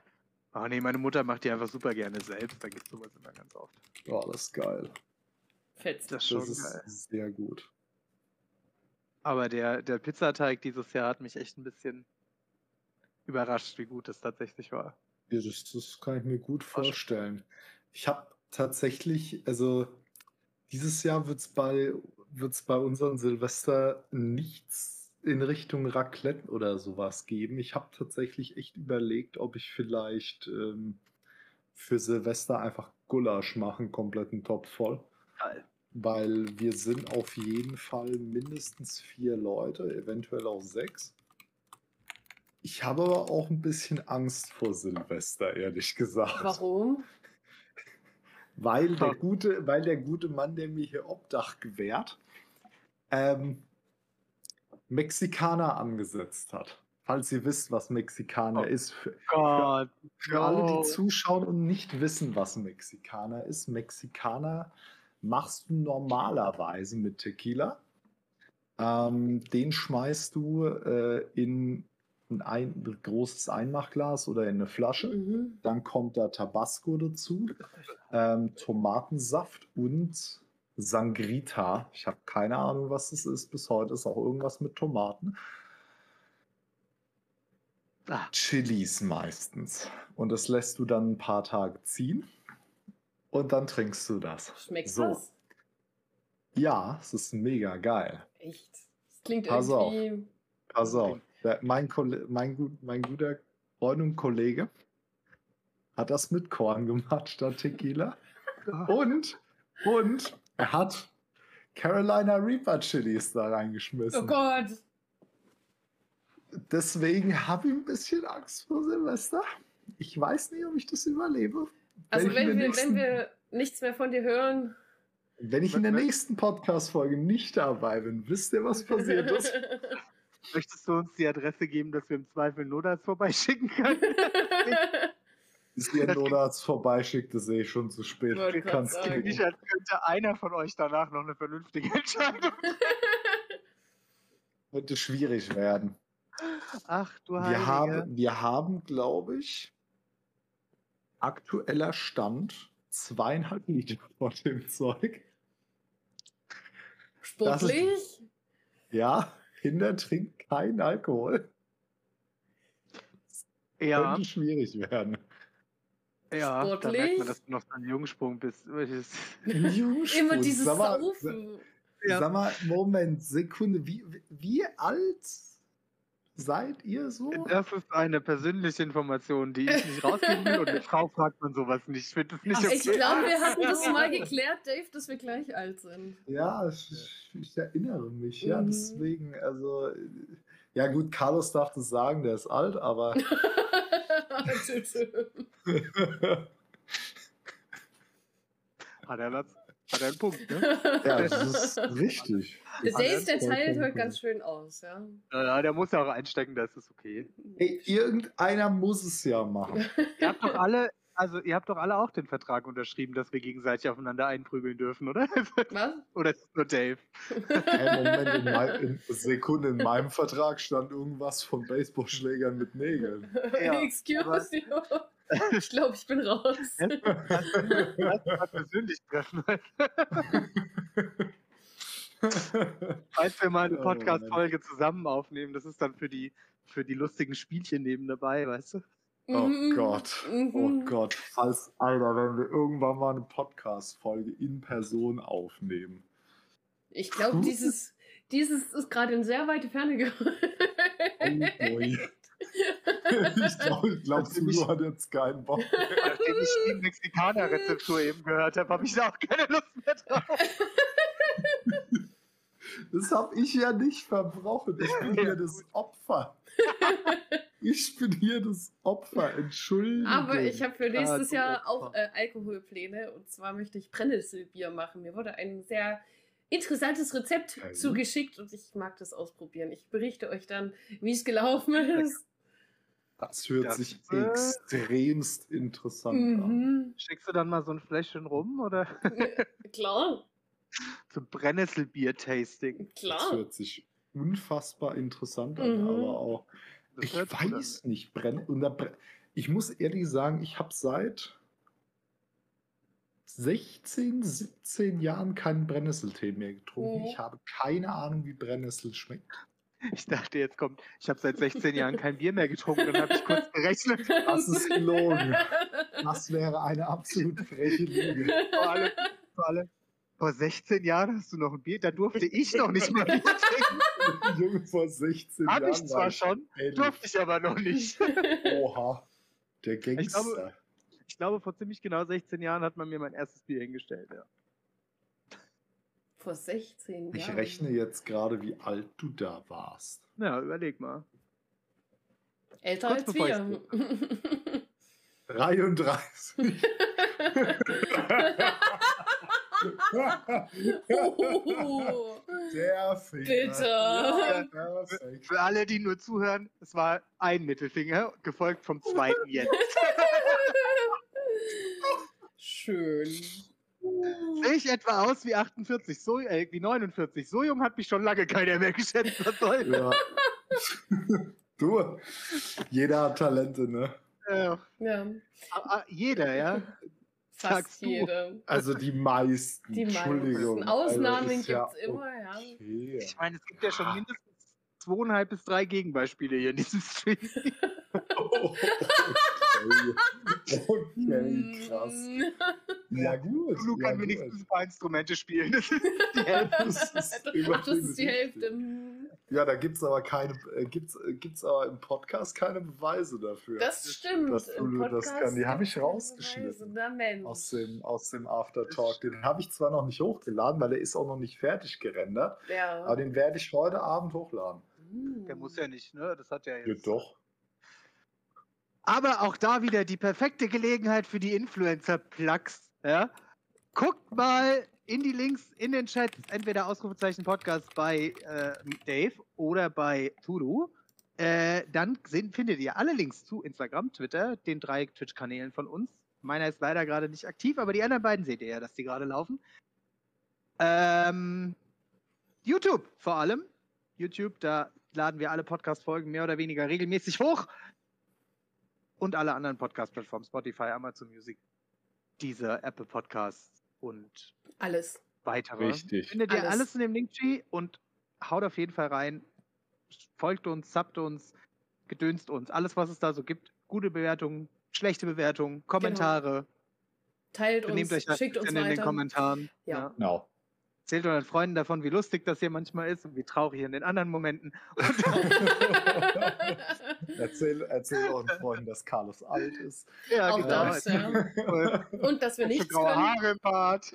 Ah nee, meine Mutter macht die einfach super gerne selbst, da gibt es sowas immer ganz oft. ja das ist geil. Fetzt. Das ist schon Das ist geil. sehr gut. Aber der, der Pizzateig dieses Jahr hat mich echt ein bisschen überrascht, wie gut das tatsächlich war. Ja, das, das kann ich mir gut vorstellen. Ich habe tatsächlich, also dieses Jahr wird es bei, wird's bei unseren Silvester nichts in Richtung Raclette oder sowas geben. Ich habe tatsächlich echt überlegt, ob ich vielleicht ähm, für Silvester einfach Gulasch mache, kompletten Topf voll. Geil. Weil wir sind auf jeden Fall mindestens vier Leute, eventuell auch sechs. Ich habe aber auch ein bisschen Angst vor Silvester, ehrlich gesagt. Warum? Weil der gute, weil der gute Mann, der mir hier Obdach gewährt, ähm, Mexikaner angesetzt hat. Falls ihr wisst, was Mexikaner Oh ist. Für, Gott, für alle, die zuschauen und nicht wissen, was Mexikaner ist. Mexikaner machst du normalerweise mit Tequila. Ähm, den schmeißt du äh, in ein, ein großes Einmachglas oder in eine Flasche. Mhm. Dann kommt da Tabasco dazu, ähm, Tomatensaft und Sangrita. Ich habe keine Ahnung, was das ist. Bis heute ist auch irgendwas mit Tomaten. Ah, Chilis meistens. Und das lässt du dann ein paar Tage ziehen. Und dann trinkst du das. Schmeckt So. das? Ja, es ist mega geil. Echt? Das klingt Pass auf. irgendwie. Pass auf. Mein, Kolle- mein, mein guter Freund und Kollege hat das mit Korn gemacht statt Tequila. Und Und er hat Carolina Reaper Chilis da reingeschmissen. Oh Gott. Deswegen habe ich ein bisschen Angst vor Silvester. Ich weiß nicht, ob ich das überlebe. Also wenn der wir, nächsten- wenn wir nichts mehr von dir hören. Wenn ich in der nächsten Podcast-Folge nicht dabei bin, wisst ihr, was passiert ist? Möchtest du uns die Adresse geben, dass wir im Zweifel Notarzt vorbeischicken können? Bis ihr Notarzt vorbeischickt, das sehe ich schon zu spät. Grad Kannst sagen. knicken. Nicht, als könnte einer von euch danach noch eine vernünftige Entscheidung. Könnte schwierig werden. Ach du Wir Heilige. haben, wir haben, glaube ich, aktueller Stand zweieinhalb Liter von dem Zeug. Sportlich? Ja, Kinder trinken keinen Alkohol. ja, Könnte schwierig werden. ja, da sportlich. merkt man, dass du noch so ein Jungsprung bist. Jungspund. Immer dieses sag mal, Saufen. Ja. Sag mal, Moment, Sekunde. Wie, wie alt seid ihr so? Das ist eine persönliche Information, die ich nicht rausgeben will und eine Frau fragt man sowas nicht. Ich finde das nicht Ach, ich okay. glaube, wir hatten das mal geklärt, Dave, dass wir gleich alt sind. Ja, ich, ich erinnere mich. Ja, Mhm. deswegen, also. Ja, gut, Carlos darf das sagen, der ist alt, aber. Tschö. Hat er, was? Hat er einen Punkt, ne? ja, das ist richtig. Der Das Dave, ist der teilt heute ganz korrekt. schön aus, ja. Ja, ja, der muss ja auch einstecken, da ist es okay. Ey, irgendeiner muss es ja machen. Ihr habt doch alle, also ihr habt doch alle auch den Vertrag unterschrieben, dass wir gegenseitig aufeinander einprügeln dürfen, oder? Was? oder ist es nur Dave? Hey, Moment, in, mein, in Sekunde, in meinem Vertrag stand irgendwas von Baseballschlägern mit Nägeln. Ja, Excuse you. Ich glaube, ich bin raus. Lass mal persönlich treffen. Falls wir mal eine Oh, Podcast-Folge zusammen aufnehmen, das ist dann für die, für die lustigen Spielchen neben dabei, weißt du? Oh Mhm. Gott, oh Mhm. Gott. Falls, Alter, wenn wir irgendwann mal eine Podcast-Folge in Person aufnehmen. Ich glaube, dieses, dieses ist gerade in sehr weite Ferne gerückt. Oh, boy. ich glaube, glaub, Zulu hat jetzt keinen Bock. Nachdem ich die Mexikaner-Rezeptur eben gehört habe, habe ich da auch keine Lust mehr drauf. Das habe ich ja nicht verbrochen. Ich bin hier das Opfer. Ich bin hier das Opfer. Entschuldigung. Aber ich habe für nächstes du Jahr auch äh, Alkoholpläne und zwar möchte ich Brennnesselbier machen. Mir wurde ein sehr interessantes Rezept Geil. zugeschickt und ich mag das ausprobieren. Ich berichte euch dann, wie es gelaufen ist. Das hört Das, sich äh, extremst interessant an. Mhm. Schickst du dann mal so ein Fläschchen rum oder Klar, zum Brennnesselbier-Tasting? Das klar. hört sich unfassbar interessant an, Mhm. aber auch. Ich gut weiß nicht, Brenn und da Bre- ich muss ehrlich sagen, ich habe seit 16, 17 Jahren keinen Brennnesseltee mehr getrunken. Mhm. Ich habe keine Ahnung, wie Brennnessel schmeckt. Ich dachte, jetzt kommt, ich habe seit 16 Jahren kein Bier mehr getrunken, dann habe ich kurz gerechnet. Das ist gelogen. Das wäre eine absolut freche Lüge. Vor allem, vor allem, vor 16 Jahren hast du noch ein Bier, da durfte ich noch nicht mal Bier trinken. Junge vor 16 Hab Jahren. ich zwar war schon, elf. durfte ich aber noch nicht. Oha. Der Gangster. glaube, Ich glaube, vor ziemlich genau 16 Jahren hat man mir mein erstes Bier hingestellt. Ja. Vor 16 Jahren. ich rechne jetzt gerade, wie alt du da warst. ja, überleg mal. Älter kurz als wir. 33. Oh, Der Finger. Bitte. Ja. Für alle, die nur zuhören, es war ein Mittelfinger, gefolgt vom zweiten jetzt. Schön. Sehe ich etwa aus wie 48, so, äh, wie 49. So jung hat mich schon lange keiner mehr geschätzt. Was soll? Ja. du, jeder hat Talente, ne? Ja, ah, ah, jeder, ja. Fast Sagst du. jeder. Also die meisten. Die Entschuldigung. meisten. Ausnahmen Also ist gibt's immer, ja. Okay. Ich meine, es gibt ja schon mindestens zweieinhalb bis drei Gegenbeispiele hier in diesem Stream. Okay. okay, krass. Mm. Ja, gut. Lulu ja, kann gut. wenigstens ein paar Instrumente spielen. Das ist die Hälfte. Ach, das ist die richtig. Hälfte. Ja, da gibt es aber keine, äh, gibt's, äh, gibt's aber im Podcast keine Beweise dafür. Das stimmt. dass du Im das Podcast kann. Die habe ich rausgeschnitten. Beweise. Aus dem, aus dem Aftertalk. Den habe ich zwar noch nicht hochgeladen, weil der ist auch noch nicht fertig gerendert, ja. aber den werde ich heute Abend hochladen. Hm. Der muss ja nicht, ne? Das hat ja jetzt. Ja, doch. Aber auch da wieder die perfekte Gelegenheit für die Influencer-Plugs. Ja? Guckt mal in die Links in den Chat, entweder Ausrufezeichen Podcast bei äh, Dave oder bei Turu. Äh, dann sind, findet ihr alle Links zu Instagram, Twitter, den drei Twitch-Kanälen von uns. Meiner ist leider gerade nicht aktiv, aber die anderen beiden seht ihr ja, dass die gerade laufen. Ähm, YouTube vor allem. YouTube, da laden wir alle Podcast-Folgen mehr oder weniger regelmäßig hoch und alle anderen Podcast-Plattformen, Spotify, Amazon Music, dieser Apple Podcasts und Alles. weitere. Richtig. Findet ihr Alles. alles in dem Linktree und haut auf jeden Fall rein. Folgt uns, subbt uns, gedönst uns. Alles, was es da so gibt. Gute Bewertungen, schlechte Bewertungen, Kommentare. Teilt Benehmt uns, euch schickt uns in den weiter. Kommentaren. Ja. Genau. Erzählt euren Freunden davon, wie lustig das hier manchmal ist und wie traurig in den anderen Momenten. Erzähl, erzähl euren Freunden, dass Carlos alt ist. Ja, Auch genau. das, ja. Und dass wir So nichts graue können. Haare im Bart.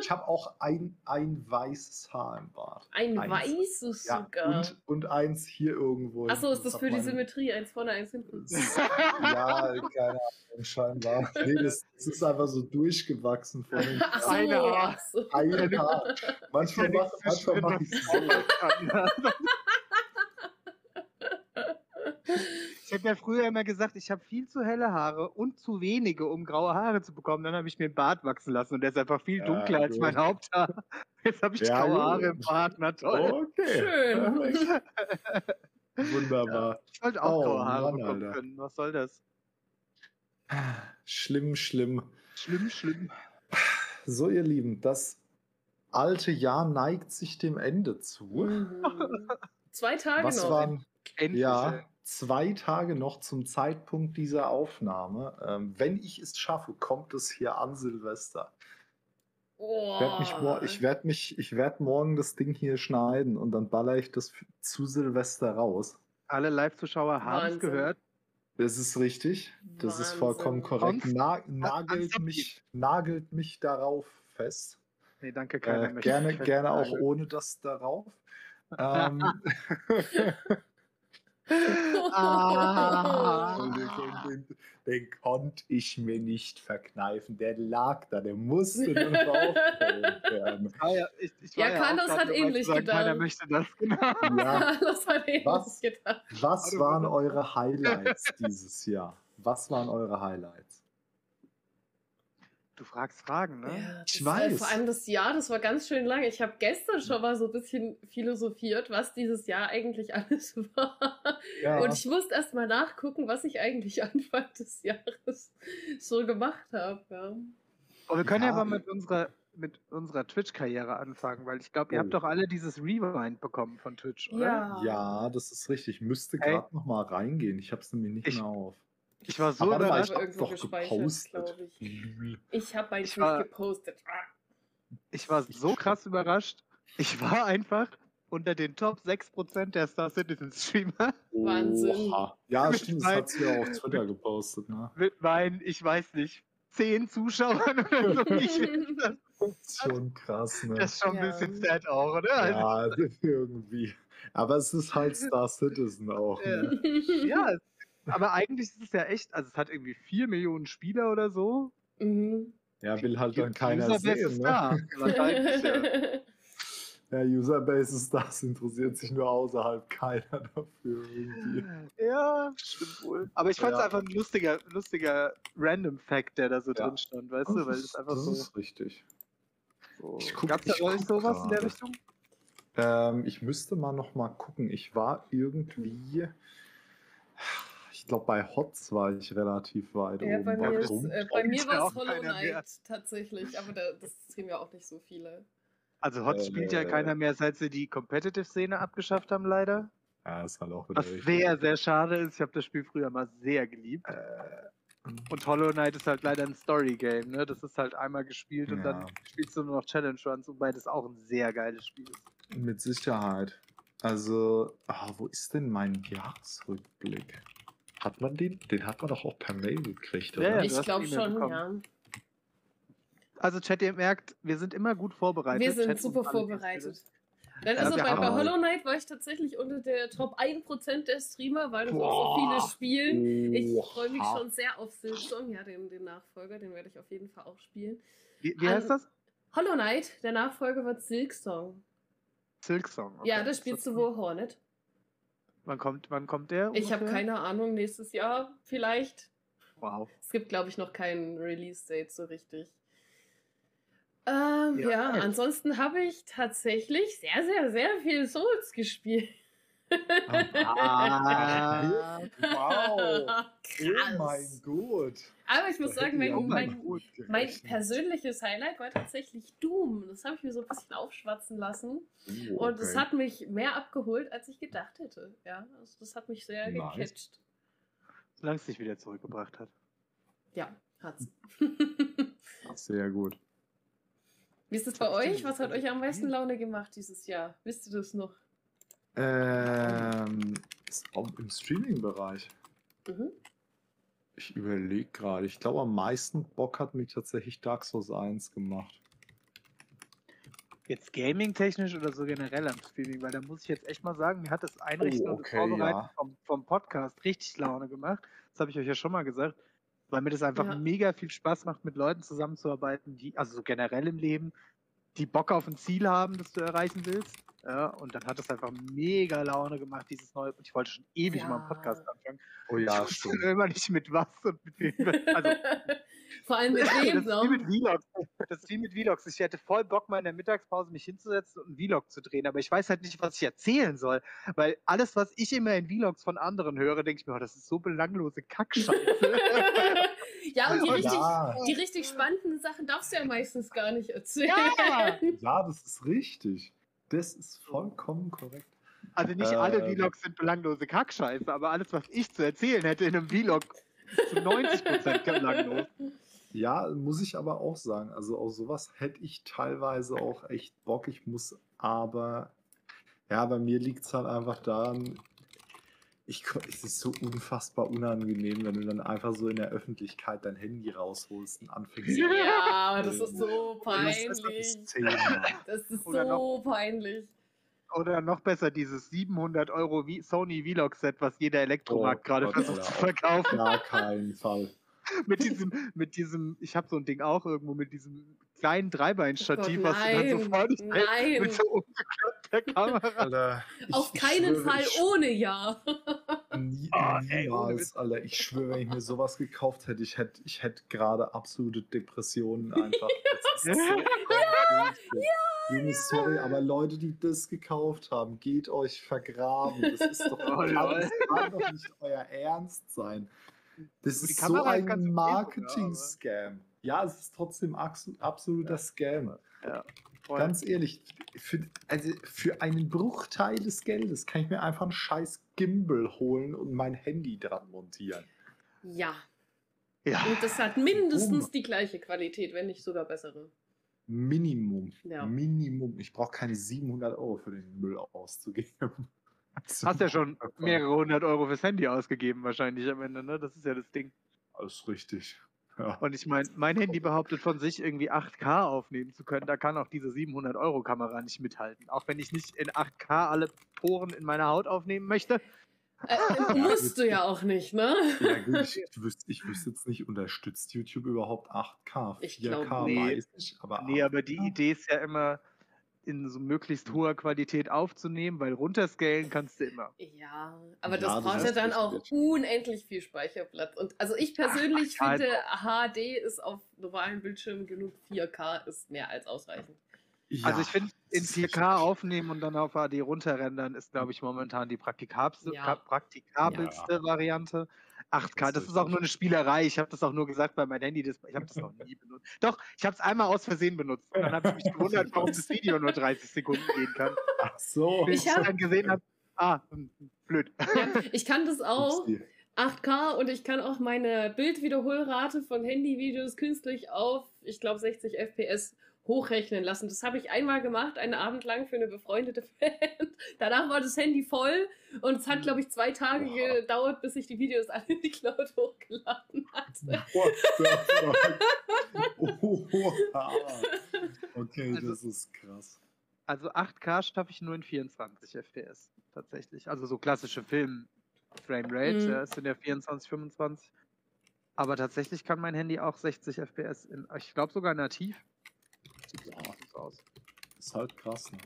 Ich habe auch ein, ein weißes Haar im Bart. Ein Eins. weißes Ja, sogar. und, und eins hier irgendwo. Achso, ist das auf für die Symmetrie? Eins vorne, eins hinten. Ja, keine Ahnung, scheinbar. Nee, das, das ist einfach so durchgewachsen von den Ach so, Eine Haar. ach so. einen Haar. Manchmal mache mach ich so. Ich habe ja früher immer gesagt, ich habe viel zu helle Haare und zu wenige, um graue Haare zu bekommen. Dann habe ich mir einen Bart wachsen lassen und der ist einfach viel Ja, dunkler als gut. mein Haupthaar. Jetzt habe ich Ja, graue gut. Haare im Bart. Na toll. Okay. Schön. Wunderbar. Ich wollte auch Oh, graue Haare Mann, bekommen Alter. können. Was soll das? Schlimm, schlimm. Schlimm, schlimm. So, ihr Lieben, das alte Jahr neigt sich dem Ende zu. Mhm. Zwei Tage Was noch. waren, Endlich. ja, ey. Zwei Tage noch zum Zeitpunkt dieser Aufnahme. Ähm, wenn ich es schaffe, kommt es hier an Silvester. Oh. Ich werde mich, ich werd mich, ich werd morgen das Ding hier schneiden und dann baller ich das zu Silvester raus. Alle Live-Zuschauer haben es gehört. Das ist richtig. Das ist Wahnsinn. vollkommen korrekt. Na, nagelt, mich, nagelt mich darauf fest. Nee, danke, keiner Äh, gerne, gerne auch ohne das darauf. Ähm, Ah. den, den, den konnte ich mir nicht verkneifen. Der lag da, der musste nur draufgeholt werden. Ah, ja, ich, ich Ja, war ja Carlos hat ähnlich gedacht. Keiner möchte das, genau. Ja, das hat ich Was? nicht gedacht. was waren eure Highlights dieses Jahr? Was waren eure Highlights? Du fragst Fragen, ne? Ja, Ich war- weiß. Vor allem das Jahr, das war ganz schön lang. Ich habe gestern schon mal so ein bisschen philosophiert, was dieses Jahr eigentlich alles war. Ja. Und ich musste erst mal nachgucken, was ich eigentlich Anfang des Jahres so gemacht habe. Ja. Aber wir können ja, Ja. mal mit unserer, mit unserer Twitch-Karriere anfangen, weil ich glaube, ihr Oh. habt doch alle dieses Rewind bekommen von Twitch, oder? Ja. Ja, das ist richtig. Ich müsste gerade noch mal reingehen. Ich habe es nämlich nicht Ich- mehr auf. Ich war so Aber überrascht. ich habe irgendwo doch gepostet. ich. Lül. Ich habe Tweet war- gepostet. Ah. Ich war so krass überrascht. Ich war einfach unter den Top 6% der Star Citizen Streamer Wahnsinn. Oha. Ja, stimmt, das hat sie ja auf Twitter gepostet. Ne? mit meinen, ich weiß nicht, 10 Zuschauern oder so. Ich, das Das ist schon krass, ne? das ist schon ein Ja. bisschen sad auch, oder? Also, Ja, irgendwie. Aber es ist halt Star Citizen auch. Ne? ja, es- aber eigentlich ist es ja echt, also es hat irgendwie 4 Millionen Spieler oder so. Mhm. Ja, will halt dann keiner Userbase sehen. ist Ne? da. Ja. Ja, Userbase ist das, interessiert sich nur außerhalb keiner dafür irgendwie. Ja, stimmt wohl. Aber ich fand es Ja. einfach ein lustiger, lustiger Random Fact, der da so Ja. drin stand, weißt du? Weil es einfach das so. ist richtig. so guck- Gab's da ich bei euch guck sowas in der. Richtung? Ähm, ich müsste mal noch mal gucken. Ich war irgendwie, ich glaube bei Hots war ich relativ weit Ja, oben. bei mir, ist, äh, bei mir war es Hollow. Knight tatsächlich, aber da, das sehen ja auch nicht so viele. Also Hot spielt ja Äh, keiner mehr, seit sie die Competitive-Szene abgeschafft haben, leider. Ja, ist halt auch wieder Was sehr, sehr schade ist. Ich habe das Spiel früher mal sehr geliebt. Äh, Und Hollow Knight ist halt leider ein Story-Game, ne? Das ist halt einmal gespielt und Ja. dann spielst du nur noch Challenge Runs, wobei das auch ein sehr geiles Spiel ist. Mit Sicherheit. Also, ah, wo ist denn mein Jahresrückblick? Hat man den? Den hat man doch auch per Mail gekriegt, Ja, oder? ja, ich glaube schon, bekommen. ja. Also, Chat, ihr merkt, wir sind immer gut vorbereitet. Wir sind Chat super vorbereitet. Dann Ja, ist es wir bei, bei halt- Hollow Knight war ich tatsächlich unter der Top 1% der Streamer, weil das auch so Boah. viele spielen. Ich freue mich schon sehr auf Silksong, ja, den, den Nachfolger, den werde ich auf jeden Fall auch spielen. Wie, wie heißt das? Hollow Knight, der Nachfolger wird Silksong. Silksong. okay. ja, das spielst du wohl Hornet. Wann kommt, wann kommt der? Ich habe keine Ahnung, nächstes Jahr vielleicht. Wow. Es gibt, glaube ich, noch kein Release-Date so richtig. Ähm, Ja, ja, ansonsten habe ich tatsächlich sehr, sehr, sehr viel Souls gespielt. Ah, wow! Krass. Oh mein Gott! Aber ich muss Da sagen, mein, auch mein, mein persönliches Highlight war tatsächlich Doom. Das habe ich mir so ein bisschen aufschwatzen lassen. Oh, Und es okay. hat mich mehr abgeholt, als ich gedacht hätte. Ja, also das hat mich sehr Nice. gecatcht. solange es dich wieder zurückgebracht hat. Ja, hat's. Sehr gut. Wie ist es bei euch? Was hat euch am meisten Laune gemacht dieses Jahr? Wisst ihr das noch? Ähm, ist auch im Streaming-Bereich. Mhm. Ich überlege gerade. Ich glaube, am meisten Bock hat mich tatsächlich Dark Souls 1 gemacht. Jetzt gaming-technisch oder so generell am Streaming, weil da muss ich jetzt echt mal sagen, mir hat das Einrichten Oh, und das okay, Vorbereiten ja. vom, vom Podcast richtig Laune gemacht. Das habe ich euch ja schon mal gesagt, weil mir das einfach Ja. mega viel Spaß macht, mit Leuten zusammenzuarbeiten, die, also so generell im Leben, die Bock auf ein Ziel haben, das du erreichen willst. Ja, und dann hat es einfach mega Laune gemacht, dieses neue. Und ich wollte schon ewig mal einen Ja. Podcast anfangen. Oh ich ja, wusste stimmt. immer nicht mit was und mit wem. Also, Vor allem mit das wem ist noch? wie mit Vlogs. Das ist wie mit Vlogs. Ich hätte voll Bock, mal in der Mittagspause mich hinzusetzen und einen Vlog zu drehen, aber ich weiß halt nicht, was ich erzählen soll. Weil alles, was ich immer in Vlogs von anderen höre, denke ich mir, oh, das ist so belanglose Kackscheiße. ja, und die Und richtig, Ja, die richtig spannenden Sachen darfst du ja meistens gar nicht erzählen. Ja! ja, das ist richtig. Das ist vollkommen korrekt. Also nicht alle Ähm. Vlogs sind belanglose Kackscheiße, aber alles, was ich zu erzählen hätte in einem Vlog, ist zu 90% belanglos. Ja, muss ich aber auch sagen. Also auf sowas hätte ich teilweise auch echt Bock. Ich muss aber, ja, bei mir liegt es halt einfach daran, ich, es ist so unfassbar unangenehm, wenn du dann einfach so in der Öffentlichkeit dein Handy rausholst und anfängst. Ja, das ist so Das ist peinlich. das ist so peinlich. Oder noch besser, dieses 700 Euro Sony Vlog-Set, was jeder Elektromarkt Oh gerade Gott, versucht ja. zu verkaufen. Gar keinen Fall. mit diesem, mit diesem, ich habe so ein Ding auch irgendwo mit diesem kleinen Dreibeinstativ, Oh was du dann so nein, vorne nein. mit so umgeklappter Kamera. Alter, Auf keinen schwöre, Fall ich ohne Ja. Nie, Ah, ey, niemals, Alter. Ich schwöre, wenn ich mir sowas gekauft hätte, ich hätte, ich hätte gerade absolute Depressionen einfach. Ist so unglaublich. Junge, sorry, aber Leute, die das gekauft haben, geht euch vergraben. Das ist doch, Oh, lol. das kann doch nicht euer Ernst sein. Das ist so ein Marketing-Scam. Ja, es ist trotzdem abso- absoluter Scam. Voll. Ganz ehrlich, für, also für einen Bruchteil des Geldes kann ich mir einfach einen scheiß Gimbal holen und mein Handy dran montieren. Ja. ja. Und das hat mindestens Boom. die gleiche Qualität, wenn nicht sogar bessere. Minimum. Ja. Minimum. Ich brauche keine 700 Euro für den Müll auszugeben. Hast ja schon mehrere hundert Euro fürs Handy ausgegeben, wahrscheinlich am Ende, ne? Das ist ja das Ding. Alles richtig. Ja. Und ich meine, mein Handy behauptet von sich, irgendwie 8K aufnehmen zu können. Da kann auch diese 700-Euro-Kamera nicht mithalten. Auch wenn ich nicht in 8K alle Poren in meiner Haut aufnehmen möchte. Äh, musst du ja auch nicht, ne? Ja, gut, ich, ich, wüsste, ich wüsste jetzt nicht, unterstützt YouTube überhaupt 8K? 4K Ich glaub, nee. weiß ich, aber Nee, aber die 8K? Idee ist ja immer, in so möglichst hoher Qualität aufzunehmen, weil runterscalen kannst du immer. Ja, aber Ja, das das braucht ja dann auch richtig. unendlich viel Speicherplatz. Und also ich persönlich Ach, finde, HD ist auf normalen Bildschirmen genug. 4K ist mehr als ausreichend. Ja, Also ich finde, in das ist 4K richtig. aufnehmen und dann auf HD runterrendern ist, glaube ich, momentan die praktikabelste, Ja. ka- praktikabelste Variante. 8K, das ist auch nur eine Spielerei. Ich habe das auch nur gesagt bei meinem Handy. Das, ich habe das noch nie benutzt. Doch, ich habe es einmal aus Versehen benutzt. Und dann habe ich mich gewundert, warum das Video nur 30 Sekunden gehen kann. Ach so. Bis Ich ich hab- dann gesehen habe, ah, blöd. Ja, ich kann das auch. Upsi. 8K und ich kann auch meine Bildwiederholrate von Handyvideos künstlich auf, ich glaube, 60 FPS hochrechnen lassen. Das habe ich einmal gemacht, einen Abend lang für eine befreundete Band. Danach war das Handy voll und es hat, glaube ich, zwei Tage Boah. gedauert, bis ich die Videos alle in die Cloud hochgeladen hatte. What the fuck? Okay, Also- das ist krass. Also 8K schaffe ich nur in 24 FPS tatsächlich. Also so klassische Film-Framerate, Mhm. ja, es sind ja 24, 25. Aber tatsächlich kann mein Handy auch 60 FPS in, ich glaube sogar nativ. Sieht Ja, aus. ist halt krass, ne?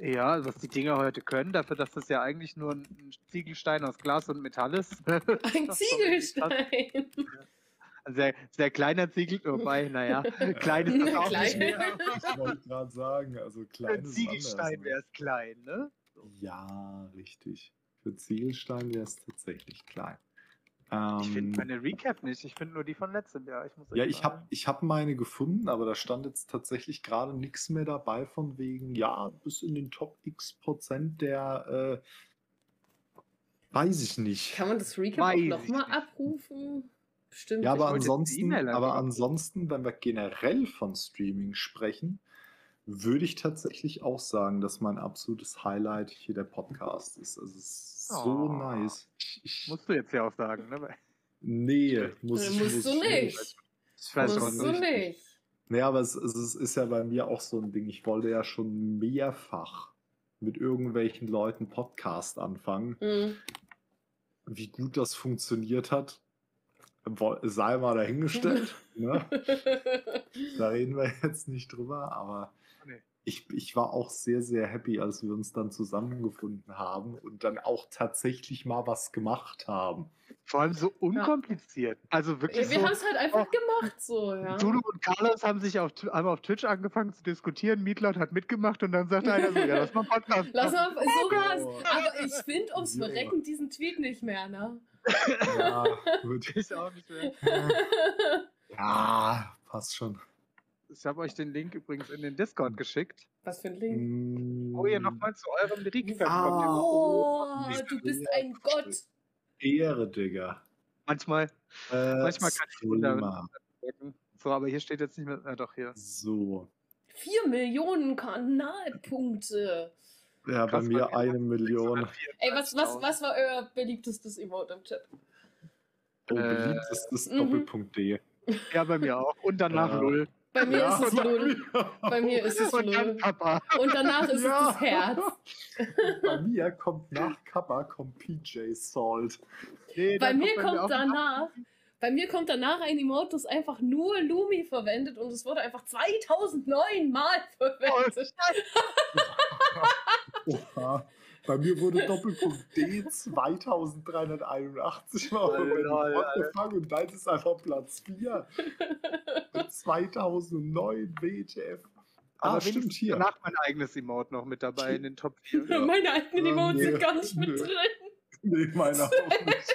Ja, also was die Dinger heute können, dafür, dass das ja eigentlich nur ein ein Ziegelstein aus Glas und Metall ist. Ein. Ziegelstein. Ein sehr, sehr kleiner Ziegel, wobei, naja, klein ist das auch Klein. nicht mehr. Ich wollte gerade sagen, also Für klein ist Ziegelstein anders, wäre es klein, ne? ne? Ja, richtig. Für Ziegelstein wäre es tatsächlich klein. Ähm, Ich finde meine Recap nicht, ich finde nur die von letztem Jahr. Ich muss ja, ich habe ich hab meine gefunden, aber da stand jetzt tatsächlich gerade nichts mehr dabei von wegen, ja, bis in den Top X Prozent der, äh, weiß ich nicht. Kann man das Recap Weiß auch ich nochmal abrufen? Bestimmt. Ja, aber ansonsten, aber ansonsten, wenn wir generell von Streaming sprechen, würde ich tatsächlich auch sagen, dass mein absolutes Highlight hier der Podcast ist. Also es ist so Oh. nice. Ich, ich, Musst du jetzt ja auch sagen, ne? Nee, muss Äh, ich musst muss du ich nicht. Ich weiß Musst schon du nicht. nicht. Nee, aber es, es ist, ist ja bei mir auch so ein Ding. Ich wollte ja schon mehrfach mit irgendwelchen Leuten Podcast anfangen. Hm. Wie gut das funktioniert hat, sei mal dahingestellt. ne? Da reden wir jetzt nicht drüber, aber. Ich, ich war auch sehr, sehr happy, als wir uns dann zusammengefunden haben und dann auch tatsächlich mal was gemacht haben. Vor allem so unkompliziert. Also wirklich Ja, wir so. haben es halt einfach Oh. gemacht, so, ja. Zulu und Carlos haben sich auf, haben auf Twitch angefangen zu diskutieren. Meatload hat mitgemacht und dann sagt einer so: Ja, lass mal Podcast. Lass machen." mal sowas. Oh. Aber ich finde ums Ja. Verrecken diesen Tweet nicht mehr, ne? Ja, gut. Ich auch nicht mehr. ja passt schon. Ich habe euch den Link übrigens in den Discord geschickt, Was für ein Link. Mm, wo ihr nochmal zu eurem Recap Ah. kommt. Oh, du bist ein Gott. Ehre, Digga. Manchmal. Äh, Manchmal kann ich wundern. Streamer. So, aber hier steht jetzt nicht mehr. Ja, doch, hier. So. Vier Millionen Kanalpunkte. Ja, bei Krass, mir bei mir eine Million. Ey, was, was, was war euer beliebtestes Emote im Chat? Oh, Äh, beliebt ist das mhm. Doppelpunkt D. Ja, bei mir auch. Und danach null. Bei mir ist es bei null. mir Bei mir ist es. Papa. Und danach ist Ja. es das Herz. Bei mir kommt nach Kappa kommt PJ Salt. Nee, Bei mir auch kommt danach, bei mir kommt danach ein Emote, das einfach nur Lumi verwendet und es wurde einfach 2009 Mal verwendet. Oha. Bei mir wurde Doppelpunkt D 2381 mal fuck? Und deins ist einfach Platz 4. 2009 WTF. Aber Aber stimmt hier. danach mein eigenes Emote noch mit dabei in den Top 4. Ja. Meine eigenen Ja, Emotes nee, sind gar nicht mit drin. Nee, meiner auch nicht.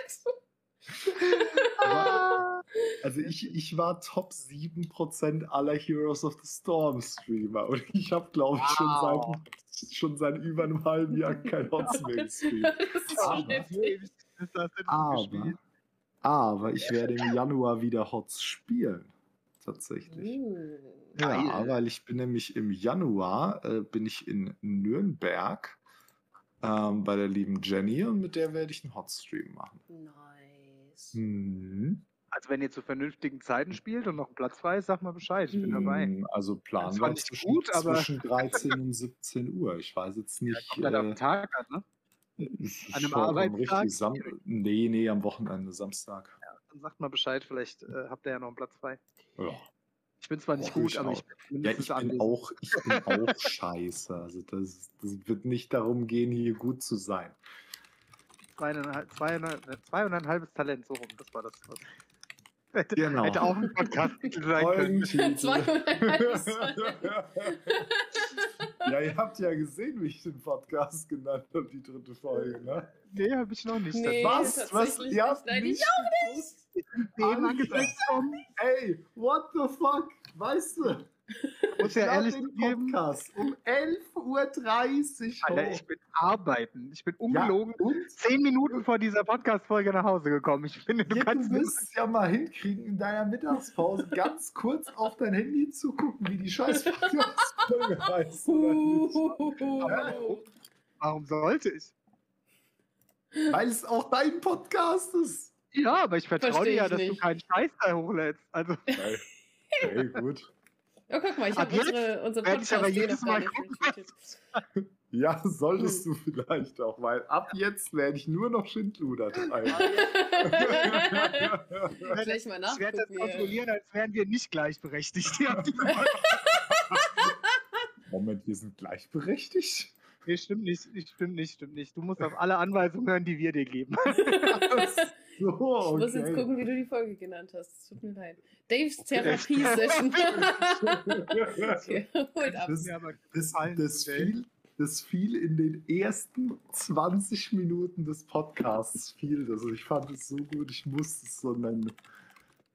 Aber, also ich, ich war Top 7% aller Heroes of the Storm Streamer und ich habe, glaube ich, schon Wow. seit, schon seit über einem halben Jahr kein Hots mehr gespielt. Aber- schon Aber, ich werde im Januar wieder Hots spielen. Tatsächlich. Hm. Ja, weil ich bin nämlich im Januar äh, bin ich in Nürnberg ähm, bei der lieben Jenny und mit der werde ich einen Hotstream machen. Nice. Mhm. Also wenn ihr zu vernünftigen Zeiten spielt und noch einen Platz frei ist, sag mal Bescheid, ich bin dabei. Mm, Also planen wir nicht zwischen, gut, aber- zwischen 13 und 17 Uhr. Ich weiß jetzt nicht. Kommt halt äh, den Tag an, ne? an einem Arbeitstag? Richtig. Sam nee, nee, am Wochenende, Samstag. Dann sagt mal Bescheid, vielleicht äh, habt ihr ja noch einen Platz frei. Ja, Ich bin zwar nicht Oh, gut, aber ich bin ja ich bin anwesend. auch, ich bin auch scheiße. Also das, das wird nicht darum gehen, hier gut zu sein. Zweieinhalb, zweieinhalb, ne, zwei und ein halbes Talent, so rum, das war das. Was. Hätte, Genau. hätte auch ein Podcast sein können. Ja, ihr habt ja gesehen, wie ich den Podcast genannt habe, die dritte Folge, ne? Nee, hab ich noch nicht. Nee, Was? Was? Ihr habt nicht. Nein, ich nicht Alter. angesetzt kommen. Ey, what the fuck? Weißt du? Muss ja ehrlich zugeben, Podcast um 11.30 Uhr Alter, ich bin arbeiten. Ich bin ungelogen und? zehn Minuten vor dieser Podcast-Folge nach Hause gekommen. Ich finde, du Ja, kannst du wirst es ja mal hinkriegen, in deiner Mittagspause ganz kurz auf dein Handy zu gucken, wie die scheiß Podcast-Folge heißt. Warum sollte ich? Weil es auch dein Podcast ist. Ja, aber ich vertraue dir ja, dass du nicht. keinen Scheiß da hochlädst. Also, Okay, gut. Oh, guck mal, ich Ab habe jetzt unsere, unsere ich aber Podcast jedes Mal. Ja, solltest du vielleicht auch, weil ab jetzt werde ich nur noch Schindluder treiben. Mal ich werde das kontrollieren, als wären wir nicht gleichberechtigt. Moment, wir sind gleichberechtigt? nee, stimmt nicht, stimmt nicht, stimmt nicht. Du musst auf alle Anweisungen hören, die wir dir geben. So, Ich muss jetzt okay. gucken, wie du die Folge genannt hast. Es tut mir leid. Daves Okay. Therapie-Session. okay, holt ab. Das, fiel, das fiel in den ersten 20 Minuten des Podcasts fiel das. Und ich fand es so gut, ich musste es so nennen.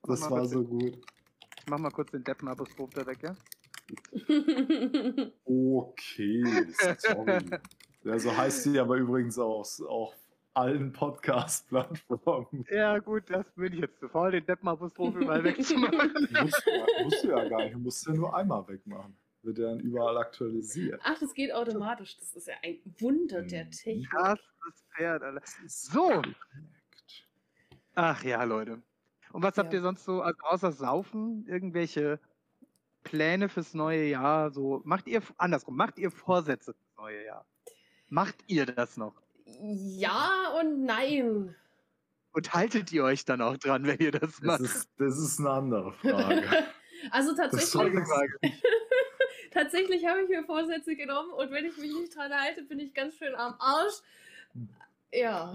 Das war bitte. so gut. Ich mach mal kurz den Deppen-Apostroph da weg, ja? Okay, sorry. Ja, so heißt sie aber übrigens auch auf allen Podcast-Plattformen. Ja, gut, das bin ich jetzt zu faul, den Deppen-Apostroph überall wegzumachen. Musst, du- musst du ja gar nicht, du musst ja nur einmal wegmachen. Wird ja dann überall aktualisiert. Ach, das geht automatisch. Das ist ja ein Wunder der Mhm. Technik. Das ist Pferd, Alter. Das ist So. Ach ja, Leute. Und was habt Ja. ihr sonst so, also außer Saufen, irgendwelche Pläne fürs neue Jahr? So, macht ihr, andersrum, macht ihr Vorsätze fürs neue Jahr? Macht ihr das noch? Ja und nein. Und haltet ihr euch dann auch dran, wenn ihr das Das macht? ist, das ist eine andere Frage. Also Das tatsächlich, tatsächlich habe ich mir Vorsätze genommen und wenn ich mich nicht dran halte, bin ich ganz schön am Arsch. Ja.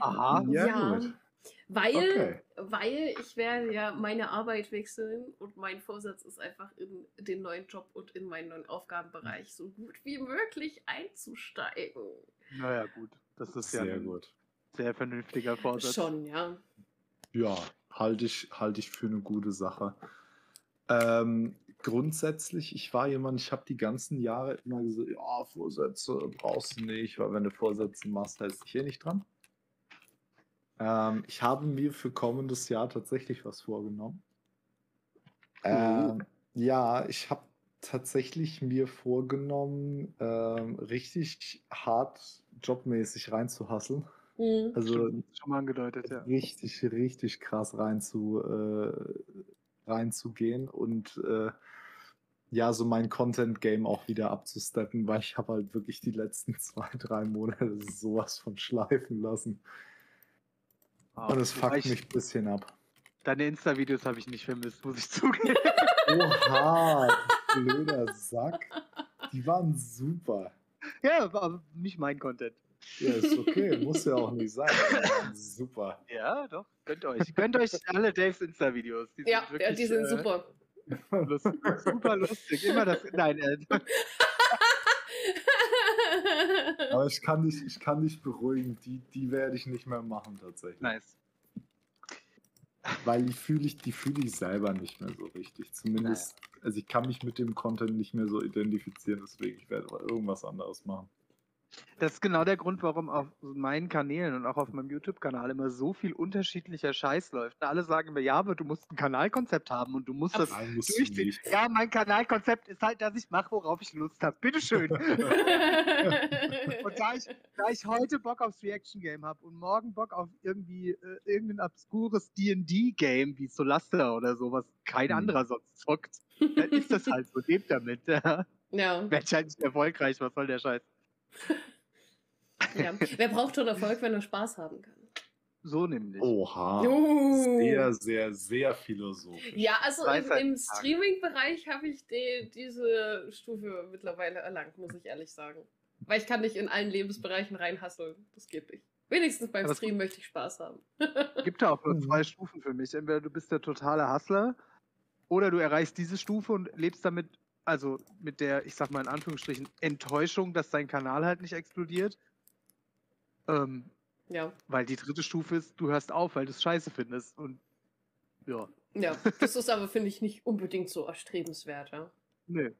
Aha. Ja, Ja. gut. Weil, Okay. weil ich werde ja meine Arbeit wechseln und mein Vorsatz ist einfach in den neuen Job und in meinen neuen Aufgabenbereich so gut wie möglich einzusteigen. Naja, gut. Das ist ja Sehr ein gut. sehr vernünftiger Vorsatz. Schon, ja. Ja, halte ich, halte ich für eine gute Sache. Ähm, grundsätzlich, ich war jemand, ich habe die ganzen Jahre immer gesagt, ja, Vorsätze brauchst du nicht, weil wenn du Vorsätze machst, hältst du dich hier nicht dran. Ähm, ich habe mir für kommendes Jahr tatsächlich was vorgenommen. Ähm, ja, ich habe tatsächlich mir vorgenommen, ähm, richtig hart jobmäßig reinzuhasseln. Mhm. Also schon mal angedeutet, ja. richtig, richtig krass rein zu, äh, reinzugehen und äh, ja, so mein Content-Game auch wieder abzusteppen, weil ich habe halt wirklich die letzten zwei, drei Monate sowas von schleifen lassen. Und es Wobei fuckt ich- mich ein bisschen ab. Deine Insta-Videos habe ich nicht vermisst, muss ich zugeben. Oha, du blöder Sack. Die waren super. ja, aber nicht mein Content. Ja, ist okay, muss ja auch nicht sein. Die waren super. Ja, doch. Gönnt euch. Gönnt euch alle Daves Insta-Videos. Die Ja, sind ja, wirklich, die sind äh, super. Lustig, super lustig. Immer das. Nein, äh, Aber ich kann dich, ich kann dich beruhigen, die, die werde ich nicht mehr machen tatsächlich. nice. Weil die fühle ich, die fühle ich selber nicht mehr so richtig. Zumindest, also ich kann mich mit dem Content nicht mehr so identifizieren, deswegen ich werde aber irgendwas anderes machen. Das ist genau der Grund, warum auf meinen Kanälen und auch auf meinem YouTube-Kanal immer so viel unterschiedlicher Scheiß läuft. Alle sagen mir, ja, aber du musst ein Kanalkonzept haben und du musst das Nein, durchziehen. nicht. Ja, mein Kanalkonzept ist halt, dass ich mache, worauf ich Lust habe. Bitteschön. Und da ich, da ich heute Bock aufs Reaction-Game habe und morgen Bock auf irgendwie äh, irgendein obskures D&D-Game wie Solaster oder so, was kein Hm. anderer sonst zockt, dann ist das halt so. Lebt damit. Ja. Werd ich halt nicht erfolgreich, was soll der Scheiß? ja. Wer braucht schon Erfolg, wenn er Spaß haben kann? So nämlich. Oha. Uh. Sehr, sehr, sehr philosophisch. Ja, also im, im. Streaming-Bereich habe ich die, diese Stufe mittlerweile erlangt, muss ich ehrlich sagen. Weil ich kann nicht in allen Lebensbereichen reinhasseln. Das geht nicht. Wenigstens beim Aber Stream möchte ich Spaß haben. Gibt da auch nur Mhm. zwei Stufen für mich. Entweder du bist der totale Hustler oder du erreichst diese Stufe und lebst damit, also mit der, ich sag mal in Anführungsstrichen, Enttäuschung, dass dein Kanal halt nicht explodiert. Ähm, Ja, weil die dritte Stufe ist, du hörst auf, weil du es scheiße findest. Und ja, ja. Das ist aber, finde ich, nicht unbedingt so erstrebenswert. Ja? nee,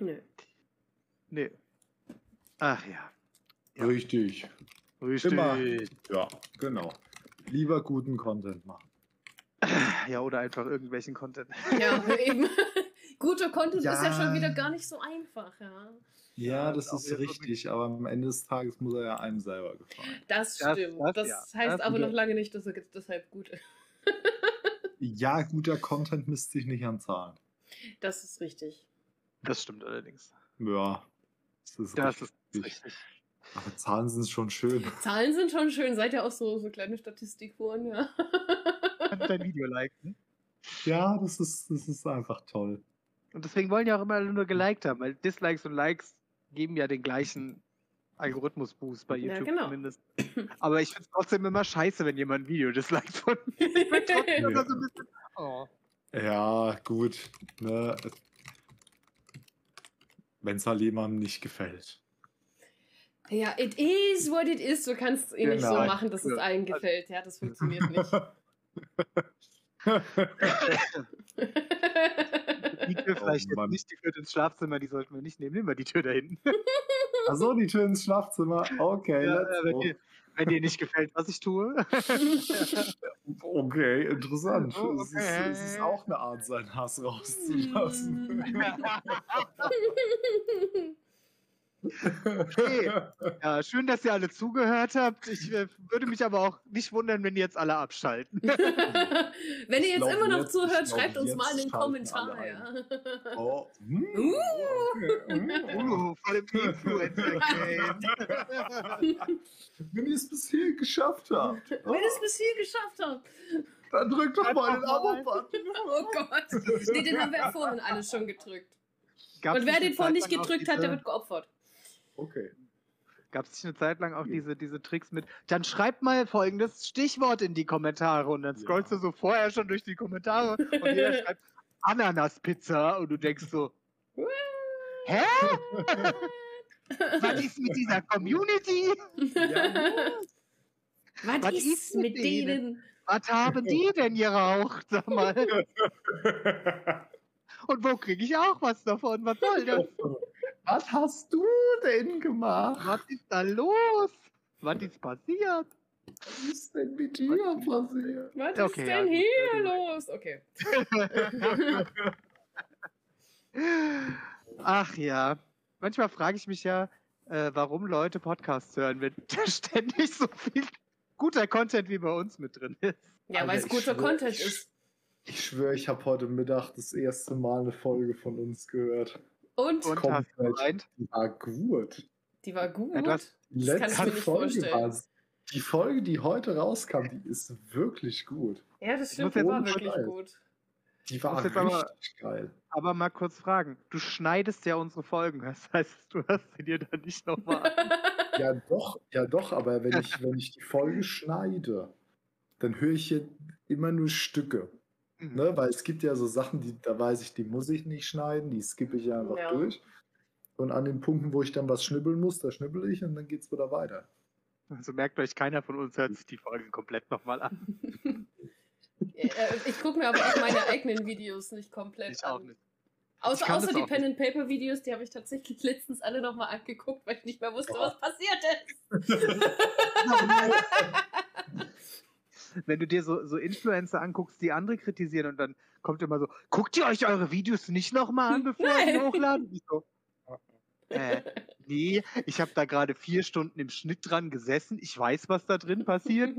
Nee. nee. Ach ja. Ja. Richtig. Richtig. Immer. Ja, genau. Lieber guten Content machen. Ja, oder einfach irgendwelchen Content. Ja, eben. Guter Content ist ja Ja. schon wieder gar nicht so einfach, ja. Ja, das ist richtig, aber am Ende des Tages muss er ja einem selber gefallen. Das Das- stimmt. das Das, ja. heißt Das aber noch lange nicht, dass er jetzt deshalb gut ist. Ja, guter Content misst sich nicht an Zahlen. Das ist richtig. Das stimmt allerdings. Ja, das ist Das richtig. ist richtig. Aber Zahlen sind schon schön. Zahlen sind schon schön. Seid ihr auch so, so kleine Statistikuhren, ja. Kannst dein Video liken. Ja, das ist, das ist einfach toll. Und deswegen wollen ja auch immer alle nur geliked haben, weil Dislikes und Likes geben ja den gleichen Algorithmus-Boost bei Ja, YouTube genau. zumindest. Aber ich finde es trotzdem immer scheiße, wenn jemand ein Video disliked von mir. Ich bin trotzdem immer so ein bisschen. Oh. Ja, gut. Ne? Wenn es halt jemandem nicht gefällt. Ja, it is what it is. Du kannst eh nicht so Genau. machen, dass es allen gefällt. Ja, das funktioniert nicht. Die Tür vielleicht jetzt Mann. nicht, die führt ins Schlafzimmer, die sollten wir nicht nehmen. Nimm mal die Tür da hinten. Achso, die Tür ins Schlafzimmer. Okay, Ja, let's wenn, go. dir, wenn dir nicht gefällt, was ich tue. Okay, interessant. Oh, Es, ist, okay. es ist auch eine Art, seinen Hass rauszulassen. Okay. Ja, schön, dass ihr alle zugehört habt. Ich äh, würde mich aber auch nicht wundern, wenn die jetzt alle abschalten. Wenn ihr jetzt immer noch jetzt- zuhört, schreibt uns mal einen Kommentar. alle Ja. Oh. hm, Uh. okay, hm, Uh, voll im Influencer-Game. Wenn ihr es bis hier geschafft habt, Wenn ihr es bis hier geschafft habt. dann drückt doch mal den. Abo-Button. Oh Gott. Nee, den haben wir ja vorhin alles schon gedrückt. Gab's Und wer den vorhin nicht gedrückt hat, der wird geopfert. Okay. Gab es nicht eine Zeit lang auch diese, diese Tricks mit, dann schreibt mal folgendes Stichwort in die Kommentare und dann scrollst Ja. du so vorher schon durch die Kommentare und jeder schreibt Ananaspizza und du denkst so, hä? Was ist mit dieser Community? Was, Was ist, mit mit denen? Was haben die denn geraucht? Sag mal. Und wo kriege ich auch was davon? Was soll das? Was hast du denn gemacht? Was ist da los? Was ist passiert? Was ist denn mit dir passiert? Was Okay, ist ja, denn gut, hier ja, los? Okay. Ach ja. Manchmal frage ich mich ja, äh, warum Leute Podcasts hören, wenn da ständig so viel guter Content wie bei uns mit drin ist. Ja, weil es guter schwör, Content ich- ist. Ich schwöre, ich habe heute Mittag das erste Mal eine Folge von uns gehört. Und, Und hast du gemeint? Die war gut. die war gut. Ja, hast- Das kann ich letzte mir nicht Folge vorstellen. war Die Folge, die heute rauskam, die ist wirklich gut. ja, das stimmt, die war wirklich Scheiß. gut. Die war richtig aber- geil. Aber mal kurz fragen. Du schneidest ja unsere Folgen. Das heißt, du hörst sie dir dann nicht nochmal an. Ja, doch, ja doch, aber wenn ich, wenn ich die Folge schneide, dann höre ich hier immer nur Stücke. Mhm. Ne? Weil es gibt ja so Sachen, die, da weiß ich, die muss ich nicht schneiden, die skippe ich einfach Ja. durch. Und an den Punkten, wo ich dann was schnibbeln muss, da schnibbel ich und dann geht's wieder weiter. Also merkt euch, keiner von uns hört sich die Folge komplett nochmal an. Äh, ich gucke mir aber auch meine eigenen Videos nicht komplett Ich an. auch nicht. Außer, außer die Pen and Paper Videos, die habe ich tatsächlich letztens alle nochmal angeguckt, weil ich nicht mehr wusste, Oh. was passiert ist. Wenn du dir so, so Influencer anguckst, die andere kritisieren und dann kommt immer so, guckt ihr euch eure Videos nicht nochmal an, bevor ihr die Nein. hochladen? Ich so, äh, nee, ich habe da gerade vier Stunden im Schnitt dran gesessen. Ich weiß, was da drin passiert.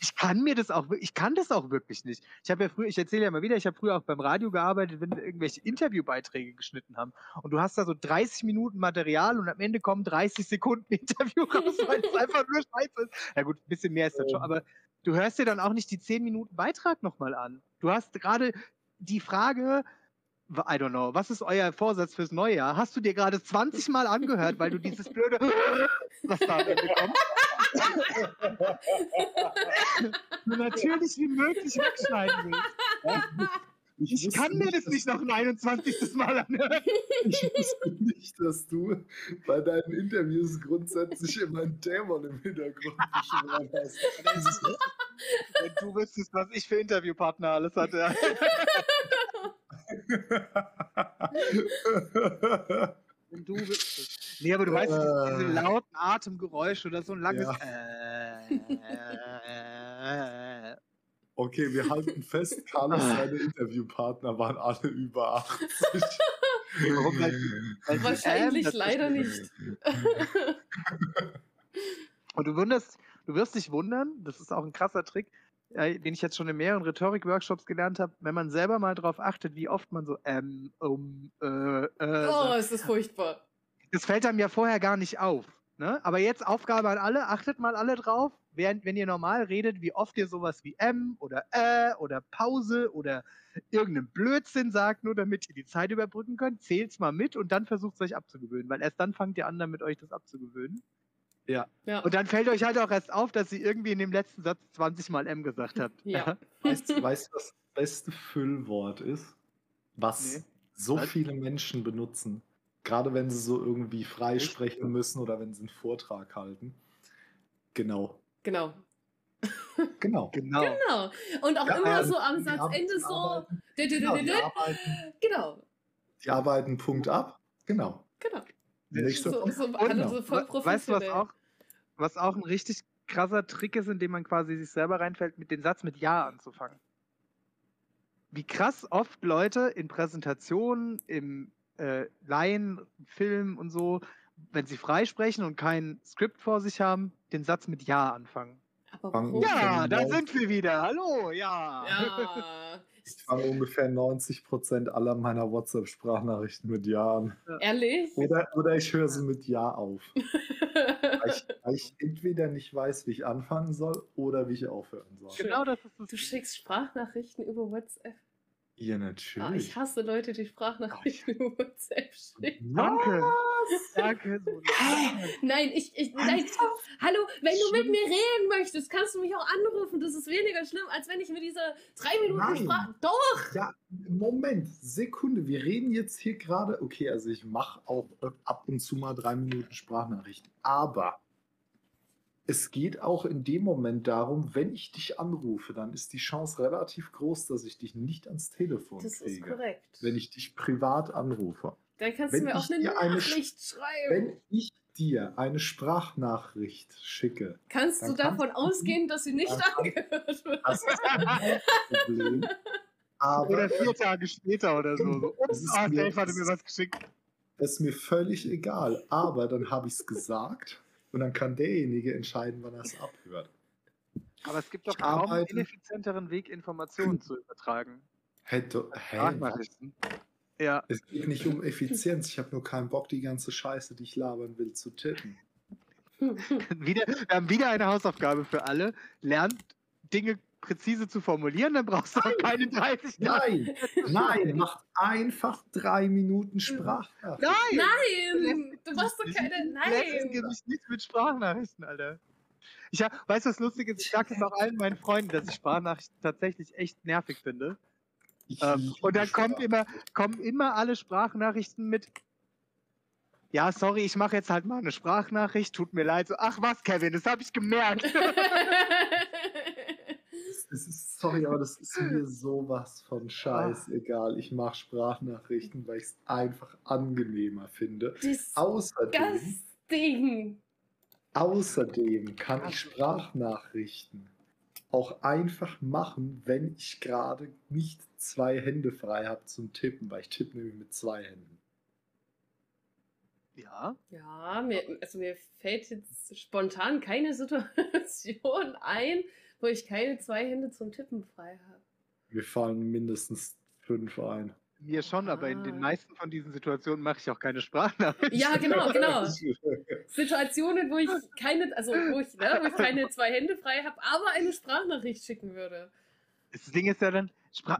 Ich kann mir das auch, ich kann das auch wirklich nicht. Ich habe ja früher, ich erzähle ja mal wieder, ich habe früher auch beim Radio gearbeitet, wenn wir irgendwelche Interviewbeiträge geschnitten haben. Und du hast da so 30 Minuten Material und am Ende kommen 30 Sekunden Interview raus, weil es einfach nur scheiße ist. Ja gut, ein bisschen mehr ist das schon, aber du hörst dir dann auch nicht die 10 Minuten Beitrag nochmal an. Du hast gerade die Frage, I don't know, was ist euer Vorsatz fürs neue Jahr? Hast du dir gerade 20 Mal angehört, weil du dieses blöde, was da so natürlich wie möglich wegschneiden willst. Ich wusste kann mir das nicht noch ein 21. Mal anhören. Ich wusste nicht, dass du bei deinen Interviews grundsätzlich immer einen Dämon im Hintergrund beschwört hast. Wenn du wüsstest, was ich für Interviewpartner alles hatte. und du bist es. Nee, aber du weißt, diese, diese Äh. lauten Atemgeräusche oder so ein langes. Ja. Äh, Okay, wir halten fest, Carlos seine Interviewpartner waren alle über 80. Warum? Weil- weil Wahrscheinlich leider nicht. Und du wunderst, du wirst dich wundern, das ist auch ein krasser Trick, äh, den ich jetzt schon in mehreren Rhetorik-Workshops gelernt habe, wenn man selber mal darauf achtet, wie oft man so ähm, um, äh, äh, Oh, ist das furchtbar. das fällt einem ja vorher gar nicht auf. Ne? Aber jetzt Aufgabe an alle, achtet mal alle drauf, während, wenn ihr normal redet, wie oft ihr sowas wie M oder Äh oder Pause oder irgendeinen Blödsinn sagt, nur damit ihr die Zeit überbrücken könnt, zählt's mal mit und dann versucht es euch abzugewöhnen, weil erst dann fangt ihr an, damit euch das abzugewöhnen. Ja. Und dann fällt euch halt auch erst auf, dass ihr irgendwie in dem letzten Satz 20 Mal M gesagt habt. Ja. Weißt du, weißt, was das beste Füllwort ist? Was Nee. so Was? viele Menschen benutzen. Gerade wenn sie so irgendwie frei sprechen müssen oder wenn sie einen Vortrag halten. Genau. Genau. Genau. Genau. Genau. Und auch Ja, immer ja, so am Satzende so. Genau, dü- die, arbeiten, Genau. die arbeiten Punkt ab. Genau. Genau. So, Punkt. so, Und alle so voll we- weißt du, was professionell. auch, was auch ein richtig krasser Trick ist, in dem man quasi sich selber reinfällt, mit dem Satz mit Ja anzufangen? Wie krass oft Leute in Präsentationen, im äh, Laien, Film und so, wenn sie freisprechen und kein Skript vor sich haben, den Satz mit Ja anfangen. Ja, da sind wir wieder. Hallo, ja. Ja. Ich fange ungefähr 90% aller meiner WhatsApp-Sprachnachrichten mit Ja an. Ehrlich? Oder, oder ich höre sie mit Ja auf. Weil ich, weil ich entweder nicht weiß, wie ich anfangen soll oder wie ich aufhören soll. Genau das ist das. Du schickst Sprachnachrichten über WhatsApp. Ja, Ah, natürlich. ich hasse Leute, die Sprachnachrichten über WhatsApp schicken. Danke. Danke. So Nein, ich, ich, nein. Hallo, wenn du mit mir reden möchtest, kannst du mich auch anrufen. Das ist weniger schlimm, als wenn ich mir diese drei Minuten Nein. Sprache. Doch! Ja, Moment, Sekunde. Wir reden jetzt hier gerade. Okay, also ich mache auch ab und zu mal drei Minuten Sprachnachrichten. Aber es geht auch in dem Moment darum, wenn ich dich anrufe, dann ist die Chance relativ groß, dass ich dich nicht ans Telefon Das ist kriege. korrekt. Wenn ich dich privat anrufe. Dann kannst wenn du mir auch ich eine dir eine Nachricht schreiben. Wenn ich dir eine Sprachnachricht schicke, Kannst du davon kannst du- ausgehen, dass sie nicht angehört wird? das ist kein Problem. Aber Oder vier Tage später oder so. so. Das Ups, ist ah, mir- Dave hatte mir was geschickt. Das ist mir völlig egal. Aber dann habe ich es gesagt und dann kann derjenige entscheiden, wann er es abhört. Aber es gibt doch kaum einen ineffizienteren Weg, Informationen zu übertragen. Hätte, hä? Sprachnachrichten. Ja. Es geht nicht um Effizienz. Ich habe nur keinen Bock, die ganze Scheiße, die ich labern will, zu tippen. Wieder, wir haben wieder eine Hausaufgabe für alle. Lernt Dinge präzise zu formulieren, dann brauchst du auch keine 30 Nein, nein, macht einfach drei Minuten Sprachnachricht. Nein! Nein! Du machst doch keine. Nein! mich nicht mit Sprachnachrichten, Alter. Ich hab, weißt du, was lustig ist? Ich sage es auch allen meinen Freunden, dass ich Sprachnachrichten tatsächlich echt nervig finde. Ich Ähm, und dann kommt immer, kommen immer alle Sprachnachrichten mit. Ja, sorry, ich mache jetzt halt mal eine Sprachnachricht. Tut mir leid. So, ach was, Kevin, das habe ich gemerkt. Es ist, sorry, aber das ist mir sowas von scheißegal. Ich mache Sprachnachrichten, weil ich es einfach angenehmer finde. Außerdem, Disgusting! außerdem kann ich Sprachnachrichten auch einfach machen, wenn ich gerade nicht zwei Hände frei habe zum Tippen, weil ich tippe nämlich mit zwei Händen. Ja. Ja, mir, also mir fällt jetzt spontan keine Situation ein, wo ich keine zwei Hände zum Tippen frei habe. Mir fallen mindestens fünf ein. Mir schon, aber in den Ah. meisten von diesen Situationen mache ich auch keine Sprachnachricht. Ja, genau, genau. Situationen, wo ich keine, also wo ich, ne, wo ich keine zwei Hände frei habe, aber eine Sprachnachricht schicken würde. Das Ding ist ja dann,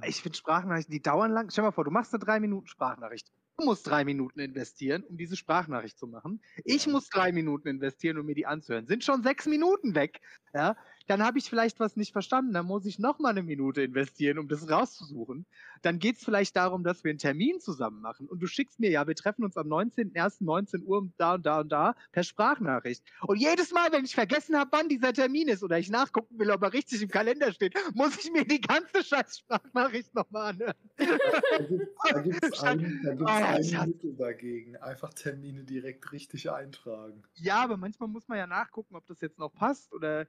ich finde Sprachnachrichten, die dauern lang. Stell dir mal vor, du machst eine drei Minuten Sprachnachricht. Du musst drei Minuten investieren, um diese Sprachnachricht zu machen. Ich muss drei Minuten investieren, um mir die anzuhören. Sind schon sechs Minuten weg. Ja, dann habe ich vielleicht was nicht verstanden, dann muss ich noch mal eine Minute investieren, um das rauszusuchen. Dann geht es vielleicht darum, dass wir einen Termin zusammen machen und du schickst mir, ja, wir treffen uns am 19.01. 19 Uhr da und da und da per Sprachnachricht. Und jedes Mal, wenn ich vergessen habe, wann dieser Termin ist oder ich nachgucken will, ob er richtig im Kalender steht, muss ich mir die ganze scheiß Sprachnachricht nochmal anhören. Da gibt es ein, da gibt's Oh, Mittel dagegen. Einfach Termine direkt richtig eintragen. Ja, aber manchmal muss man ja nachgucken, ob das jetzt noch passt oder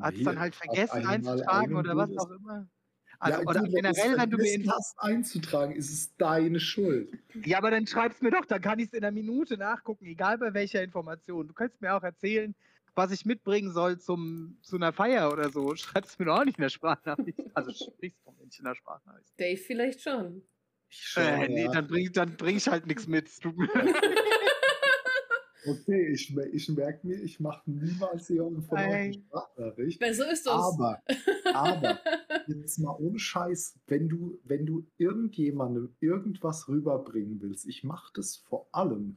hat es Nee, dann halt vergessen einzutragen oder was auch immer. Also, ja, oder gut, du's generell, wenn du mir Info hast einzutragen, ist es deine Schuld. Ja, aber dann schreib's mir doch, dann kann ich es in einer Minute nachgucken, egal bei welcher Information. Du kannst mir auch erzählen, was ich mitbringen soll zum, zu einer Feier oder so. Schreib's mir doch auch nicht in der Sprachnachricht. Also sprichst du nicht in der Sprachnachricht. Dave vielleicht schon. Ich Äh, nee, dann bring, dann bring ich halt nichts mit. Okay, ich, ich merke mir, ich mache niemals jemanden von euch eine. Sprachnachricht. Weil so ist das. Aber, aber, jetzt mal ohne Scheiß, wenn du, wenn du irgendjemandem irgendwas rüberbringen willst, ich mache das vor allem,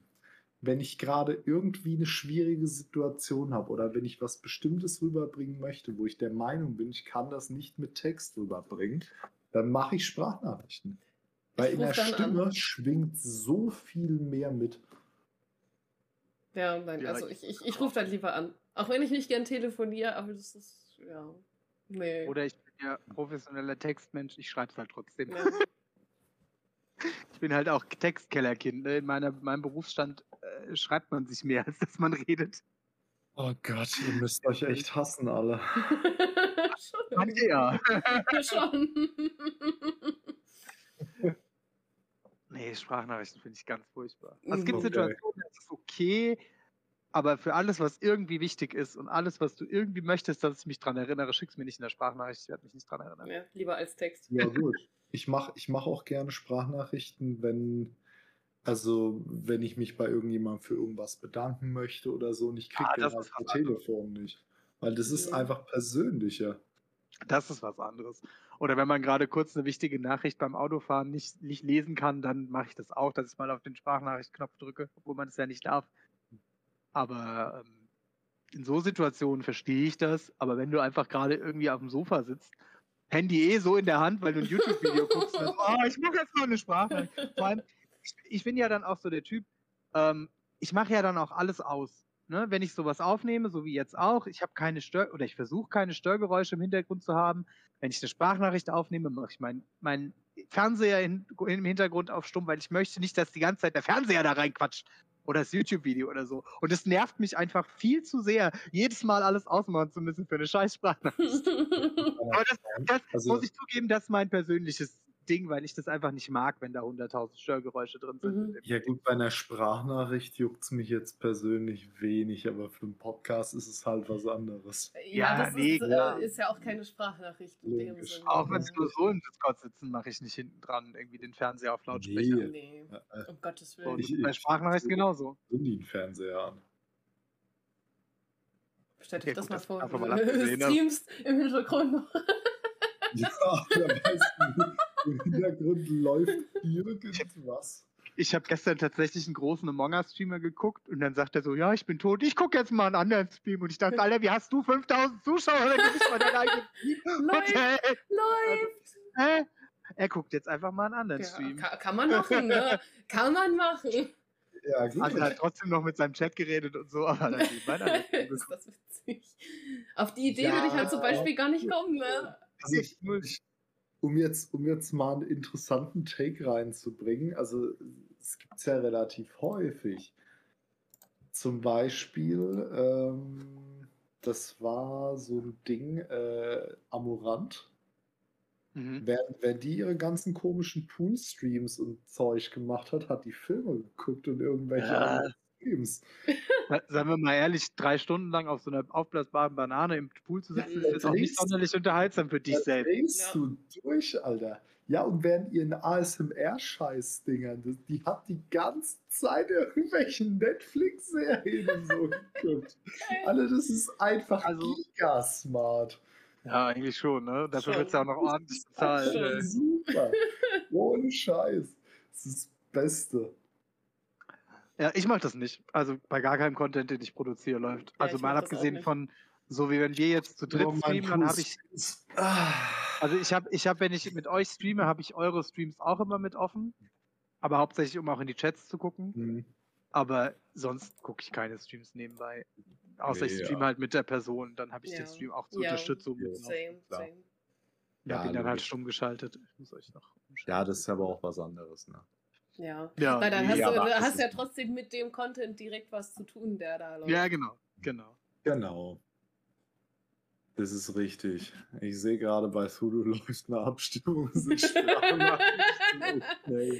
wenn ich gerade irgendwie eine schwierige Situation habe oder wenn ich was Bestimmtes rüberbringen möchte, wo ich der Meinung bin, ich kann das nicht mit Text rüberbringen, dann mache ich Sprachnachrichten. Weil Ich in der Stimme an. schwingt so viel mehr mit. Ja, nein, also ich- ich, ich, rufe dann lieber an. Auch wenn ich nicht gern telefoniere, aber das ist, ja. Nee. oder ich bin ja professioneller Textmensch, ich schreib's halt trotzdem. Ja. Ich bin halt auch Textkellerkind. Ne? In meiner, meinem Berufsstand äh, schreibt man sich mehr, als dass man redet. Oh Gott, ihr müsst euch echt hassen alle. schon. Manche ja. schon. Nee, Sprachnachrichten finde ich ganz furchtbar. Also es gibt Mhm. Okay. Situationen, da ist es okay, aber für alles, was irgendwie wichtig ist und alles, was du irgendwie möchtest, dass ich mich dran erinnere, schick's mir nicht in der Sprachnachricht, ich werde mich nicht dran erinnern. ja, lieber als Text. Ja, gut. Ich mache ich mach auch gerne Sprachnachrichten, wenn, also, wenn ich mich bei irgendjemandem für irgendwas bedanken möchte oder so und ich kriege Ah, das halt ist per. Telefon nicht. Weil das ist Mhm. einfach persönlicher. Das ist was anderes. Oder wenn man gerade kurz eine wichtige Nachricht beim Autofahren nicht, nicht lesen kann, dann mache ich das auch, dass ich mal auf den Sprachnachrichtknopf drücke, obwohl man das ja nicht darf. Aber ähm, in so Situationen verstehe ich das. Aber wenn du einfach gerade irgendwie auf dem Sofa sitzt, Handy eh so in der Hand, weil du ein YouTube-Video guckst, dann, oh, ich mache jetzt mal eine Sprache. Vor allem, ich, ich bin ja dann auch so der Typ, ähm, ich mache ja dann auch alles aus. Ne? Wenn ich sowas aufnehme, so wie jetzt auch, ich habe keine Stör oder ich versuche keine Störgeräusche im Hintergrund zu haben. Wenn ich eine Sprachnachricht aufnehme, mache ich meinen mein Fernseher in, im Hintergrund auf stumm, weil ich möchte nicht, dass die ganze Zeit der Fernseher da reinquatscht. Oder das YouTube-Video oder so. Und es nervt mich einfach viel zu sehr, jedes Mal alles ausmachen zu müssen für eine scheiß Sprachnachricht. Aber das, das Also- muss ich zugeben, das ist mein persönliches Ding, weil ich das einfach nicht mag, wenn da 100.000 Störgeräusche drin sind. Mhm. Ja, gut, bei einer Sprachnachricht juckt es mich jetzt persönlich wenig, aber für einen Podcast ist es halt was anderes. Ja, Ja, das nee, ist, äh, ist ja auch keine Sprachnachricht in dem. Sinne. Auch wenn es nur so im Discord sitzen, mache ich nicht hinten dran irgendwie den Fernseher auf Lautsprecher. Nee. Nee, Äh, um Gottes Willen. Ich- ist bei ich- Sprachnachrichten genauso. Nimm den Fernseher an. Stellt euch das gut, mal vor, mal streamst im Hintergrund noch. Ja, wer weiß, im Hintergrund läuft irgendwas. Ich habe gestern tatsächlich einen großen Among Us-Streamer geguckt und dann sagt er so, ja, ich bin tot, ich gucke jetzt mal einen anderen Stream. Und ich dachte, Alter, wie hast du 5000 Zuschauer? Guck ich mal Stream. Läuft. Okay. Läuft! Hä? Er guckt jetzt einfach mal einen anderen Ja, Stream. kann, kann man machen, ne? Kann man machen. Ja, gut. Also er hat trotzdem noch mit seinem Chat geredet und so, aber dann man alles. ist das witzig. Auf die Idee Ja. würde ich halt zum Beispiel gar nicht kommen, ne? Also ich, ich, um, jetzt, um jetzt mal einen interessanten Take reinzubringen, also es gibt es ja relativ häufig. Zum Beispiel, ähm, das war so ein Ding, äh, Amorant. Mhm. Während, während die ihre ganzen komischen Pool-Streams und Zeug gemacht hat, hat die Filme geguckt und irgendwelche Ja. Sa- Seien wir mal ehrlich, drei Stunden lang auf so einer aufblasbaren Banane im Pool zu sitzen, Ja, ist jetzt auch nicht sonderlich unterhaltsam für dich Da selbst. Ja. du durch, Alter. Ja, und während ihren ASMR-Scheiß-Dingern, die hat die ganze Zeit irgendwelchen Netflix-Serien und so geguckt. Alter, das ist einfach Also- gigasmart. Ja, eigentlich schon, ne? Dafür wird es auch noch ordentlich bezahlt. Super. Ohne Scheiß. Das ist das Beste. Ja, ich mache das nicht. Also bei gar keinem Content, den ich produziere, läuft. Ja, also ich mal abgesehen von So wie wenn wir jetzt zu dritt Oh, streamen, dann habe ich, Ah. also ich habe, ich habe, wenn ich mit euch streame, habe ich eure Streams auch immer mit offen. Aber hauptsächlich, um auch in die Chats zu gucken. Hm. Aber sonst gucke ich keine Streams nebenbei. Außer ich Nee, streame ja. halt mit der Person, dann habe ich Ja. den Stream auch zur Ja. Unterstützung. Ja. Ich Same, same. Ja, habe ihn dann halt stumm geschaltet. Ich muss euch noch umschalten. Ja, das ist aber auch was anderes. Ne? Ja. Ja, Weil dann hast du, aber du hast ja trotzdem mit dem Content direkt was zu tun, der da läuft. ja, genau, genau. Genau. Das ist richtig. Ich sehe gerade bei Sudo läuft eine Abstimmung.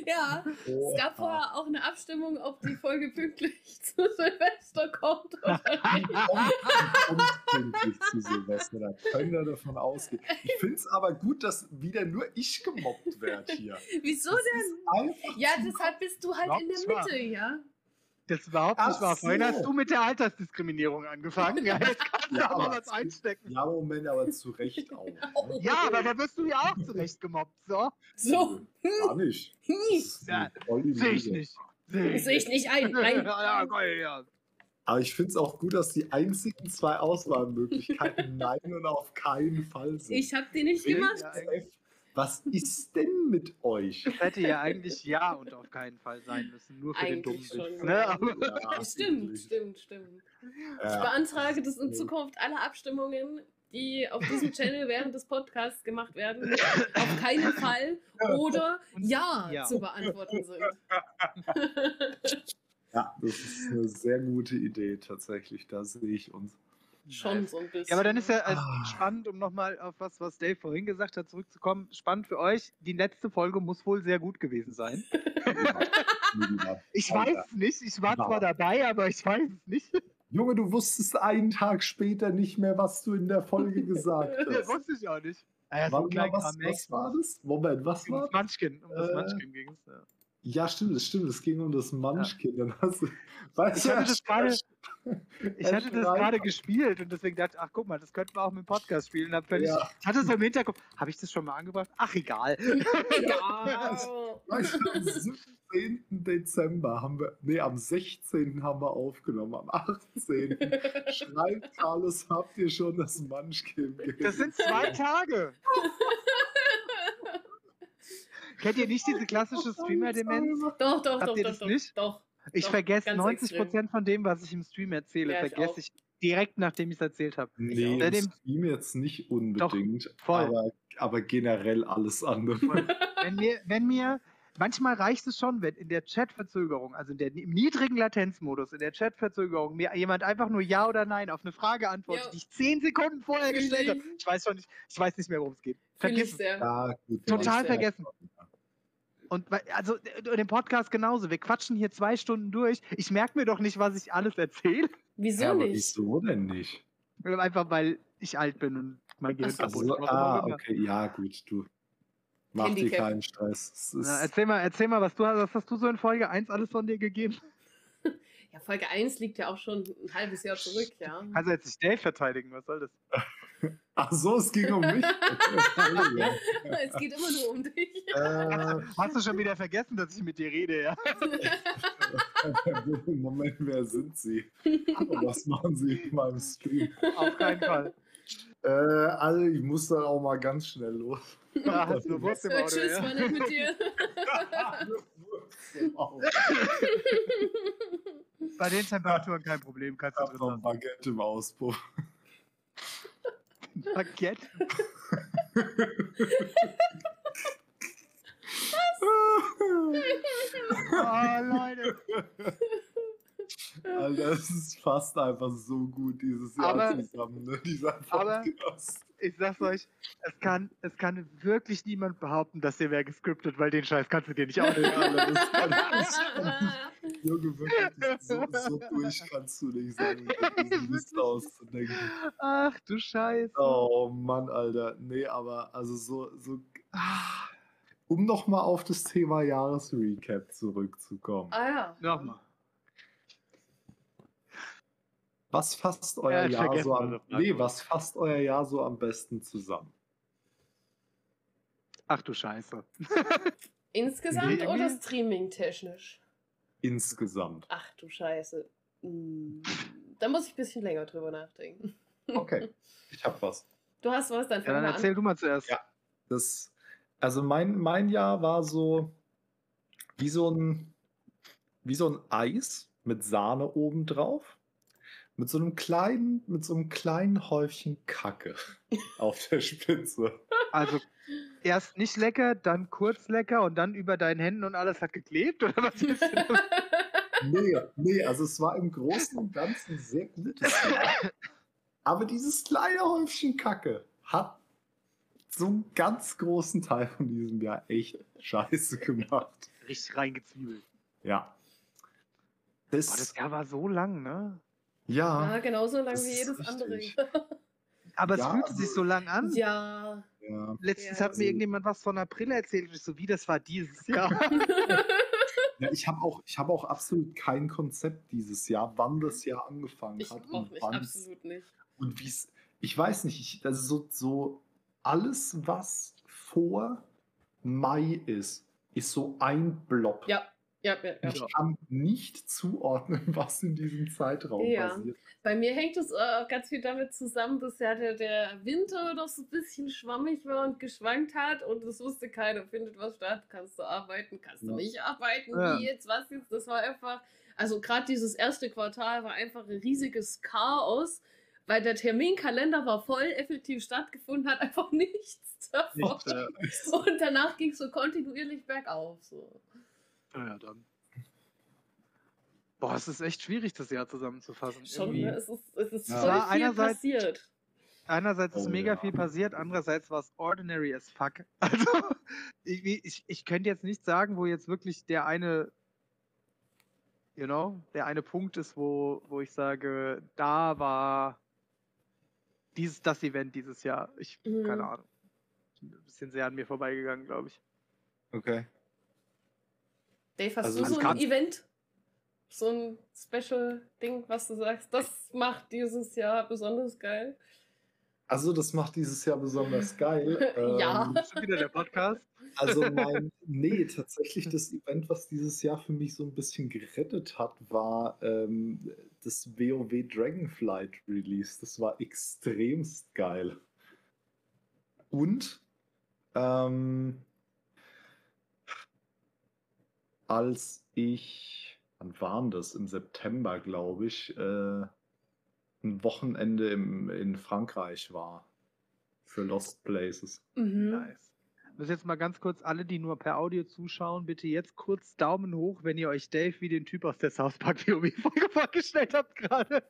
Ja, Oh, es gab vorher auch eine Abstimmung, ob die Folge pünktlich zu Silvester kommt oder nicht. kommt pünktlich zu Silvester. Da können wir davon ausgehen. Ich finde es aber gut, dass wieder nur ich gemobbt werde hier. Wieso Das denn? Ja, deshalb bist du halt in der. Mitte, ja? Das ist überhaupt nicht Ach wahr. Vorhin so. hast du mit der Altersdiskriminierung angefangen. Ja, jetzt kannst du Ja, aber aber- was einstecken. Ja, Moment, aber zu Recht auch. Ne? Ja, aber da wirst du ja auch zurecht gemobbt. So, So, Gar nicht. Ist Ja, sehe ich nicht. Sehe ich nicht ein. Nein. ja, geil, ja. Aber ich finde es auch gut, dass die einzigen zwei Auswahlmöglichkeiten Nein und auf keinen Fall sind. Ich habe die nicht gemacht. Ja, Was ist denn mit euch? Das hätte ja eigentlich ja und auf keinen Fall sein müssen. Nur für den dummen Eigentlich Witz. Ne? Ja, Stimmt, stimmt, stimmt. Ich Ja. beantrage, dass in Zukunft alle Abstimmungen, die auf diesem Channel während des Podcasts gemacht werden, auf keinen Fall oder Ja, Ja. zu beantworten sind. ja, das ist eine sehr gute Idee tatsächlich. Da sehe ich uns. Schon so ein bisschen. Ja, aber dann ist ja also Ah. spannend, um nochmal auf was, was Dave vorhin gesagt hat, zurückzukommen. Spannend für euch, die letzte Folge muss wohl sehr gut gewesen sein. Ich weiß es nicht, ich war zwar dabei, aber ich weiß es nicht. Junge, du wusstest einen Tag später nicht mehr, was du in der Folge gesagt Das hast. wusste ich auch nicht. Ah, Ja, mal, was, was war das? Moment, was Um war das Munchkin, um das Äh, Munchkin ging es. Ja. Ja, stimmt, das stimmt. Es ging um das Munchkin. Dann hast du, weißt Ich hatte das gerade- Ich hatte das gerade gespielt und deswegen dachte ich, ach guck mal, das könnten wir auch mit dem Podcast spielen. Hab völlig, Ja. Ich hatte so im Hinterkopf, habe ich das schon mal angebracht? Ach egal. Ja. Weißt du, am 17. Dezember haben wir, nee, am 16. haben wir aufgenommen. Am 18. schreibt Carlos, habt ihr schon das Munchkin? Das sind zwei Tage. Kennt ihr nicht diese klassische Streamer-Demenz? Doch, doch, doch, Habt ihr doch, das doch, nicht? doch. Ich Doch, vergesse ganz 90 extrem. Prozent von dem, was ich im Stream erzähle, Ja, ich vergesse auch. ich direkt, nachdem ich es erzählt habe. Nee, im dem- Stream jetzt nicht unbedingt, voll. aber, aber generell alles andere. Wenn mir, wenn mir, manchmal reicht es schon, wenn in der Chat-Verzögerung, also in der, im niedrigen Latenzmodus, in der Chat-Verzögerung, mir jemand einfach nur Ja oder Nein auf eine Frage antwortet, Ja. die ich zehn Sekunden vorher gestellt habe. ich. Weiß schon nicht, ich weiß nicht mehr, worum es geht. Fühl Vergiss ich es. sehr. Ja, gut, Total vergessen. Und weil- also den Podcast genauso. Wir quatschen hier zwei Stunden durch. Ich merke mir doch nicht, was ich alles erzähle. Wieso Ja, aber nicht? wieso denn nicht? Einfach weil ich alt bin und mein Gehirn Ach so. kaputt. Also, auch ah, okay, ja, gut, du. Mach dir keinen Stress. Na, erzähl mal, erzähl mal, was du hast. Was hast du so in Folge 1 alles von dir gegeben? Ja, Folge 1 liegt ja auch schon ein halbes Jahr zurück, ja. Kannst du jetzt nicht Dave verteidigen? Was soll das? Ach so, es ging um mich. Es geht immer nur um dich. äh, Hast du schon wieder vergessen, dass ich mit dir rede, ja? Moment, wer sind Sie? Und was machen Sie in meinem Stream? Auf keinen Fall. Äh, also, ich muss dann auch mal ganz schnell los. Ja, hast du Wurst im Auto, tschüss, ja? war mit dir. Bei den Temperaturen kein Problem, kannst du drin. Baguette im Auspuff. Baguette? Oh, Leute. Alter, es ist fast einfach so gut dieses Jahr Aber- zusammen, ne? Dieser Podcast. Ich sag's euch, es kann, es kann wirklich niemand behaupten, dass ihr wäre gescriptet, weil den Scheiß kannst du dir nicht ich Junge, wirklich, so, so durch kannst du nicht sein, Mist auszudenken. Ach du Scheiße. Oh Mann, Alter. Nee, aber also so, so. ah. Um nochmal auf das Thema Jahresrecap zurückzukommen. ah ja. Nochmal. Was fasst euer Ja, Jahr so am. Nee, was fasst euer Jahr so am besten zusammen? Ach du Scheiße. Insgesamt Nee, oder streaming-technisch? Insgesamt. Ach du Scheiße. Hm, Da muss ich ein bisschen länger drüber nachdenken. Okay, ich hab was. Du hast was, dann Ja, fang dann mal erzähl an. du mal zuerst. Ja. Das, also mein, mein Jahr war so wie so ein, wie so ein Eis mit Sahne oben drauf. Mit so einem kleinen, mit so einem kleinen Häufchen Kacke auf der Spitze. Also erst nicht lecker, dann kurz lecker und dann über deinen Händen und alles hat geklebt? Oder was ist denn das? Nee, nee, also es war im Großen und Ganzen sehr gutes Jahr. Aber dieses kleine Häufchen Kacke hat so einen ganz großen Teil von diesem Jahr echt scheiße gemacht. Richtig reingezwiebelt. Ja. Boah, Das, das Jahr war so lang, ne? Ja, Ja, genauso lang Das wie jedes andere. Aber es Ja, fühlte also- sich so lang an. ja. ja. Letztens Ja, hat also- mir irgendjemand was von April erzählt und ich so, wie, das war dieses Jahr. ja ich habe auch, ich hab auch absolut kein Konzept dieses Jahr, wann das Jahr angefangen ich hat auch und nicht, absolut nicht. und wie es, ich weiß nicht, ich, also so, so alles, was vor Mai ist, ist so ein Blob. Ja, ja, ja. ja. Ich kann nicht zuordnen, was in diesem Zeitraum Ja. passiert. Bei mir hängt es äh, auch ganz viel damit zusammen, dass ja der, der Winter noch so ein bisschen schwammig war und geschwankt hat und es wusste keiner, findet was statt, kannst du arbeiten, kannst du Ja. nicht arbeiten, Ja. wie jetzt, was jetzt, das war einfach, also gerade dieses erste Quartal war einfach ein riesiges Chaos, weil der Terminkalender war voll, effektiv stattgefunden hat einfach nichts davon. Nicht, äh, Und danach ging es so kontinuierlich bergauf. So. Ja, dann. Boah, es ist echt schwierig, das Jahr zusammenzufassen. Schon, ne? es ist, es ist Ja. voll viel einerseits- passiert. Einerseits ist Oh, mega ja. viel passiert, andererseits war es ordinary as fuck. Also, ich, ich, ich könnte jetzt nicht sagen, wo jetzt wirklich der eine, you know, der eine Punkt ist, wo, wo ich sage, da war dieses, das Event dieses Jahr. Ich, Mhm. keine Ahnung. Ein bisschen sehr an mir vorbeigegangen, glaube ich. Okay. Dave, hast Also du so ein Event? So ein Special-Ding, was du sagst, das macht dieses Jahr besonders geil? Also, das macht dieses Jahr besonders geil. Ja. Ähm, Schon wieder der Podcast. Also mein, nee, tatsächlich das Event, was dieses Jahr für mich so ein bisschen gerettet hat, war ähm, das WoW Dragonflight Release. Das war extremst geil. Und ähm, als ich, wann waren das? Im September, glaube ich, äh, ein Wochenende im, in Frankreich war für Lost Places. Mhm. Nice. Ich muss jetzt mal ganz kurz alle, die nur per Audio zuschauen, bitte jetzt kurz Daumen hoch, wenn ihr euch Dave wie den Typ aus der South Park WoW Folge vorgestellt habt gerade.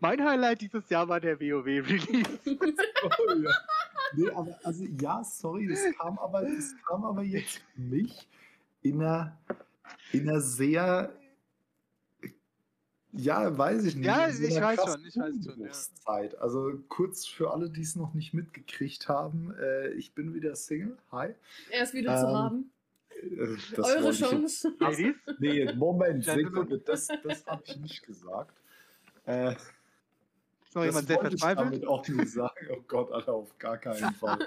Mein Highlight dieses Jahr war der WoW Release. Oh, ja. Nee, aber also ja, sorry, das kam aber, das kam aber jetzt für mich in einer, in einer sehr, ja, weiß ich nicht. Ja, ich einer weiß schon, ich weiß schon, ja. Also kurz für alle, die es noch nicht mitgekriegt haben, äh, ich bin wieder Single. Hi. Er ist wieder zu Ähm, haben. Äh, das Eure Chance. Ladies? Nee, Moment. Sekunde, das, das habe ich nicht gesagt. Äh, Ist noch jemand das sehr wollte ich verzweifelt? damit auch nicht sagen. Oh Gott, Alter, auf gar keinen Fall.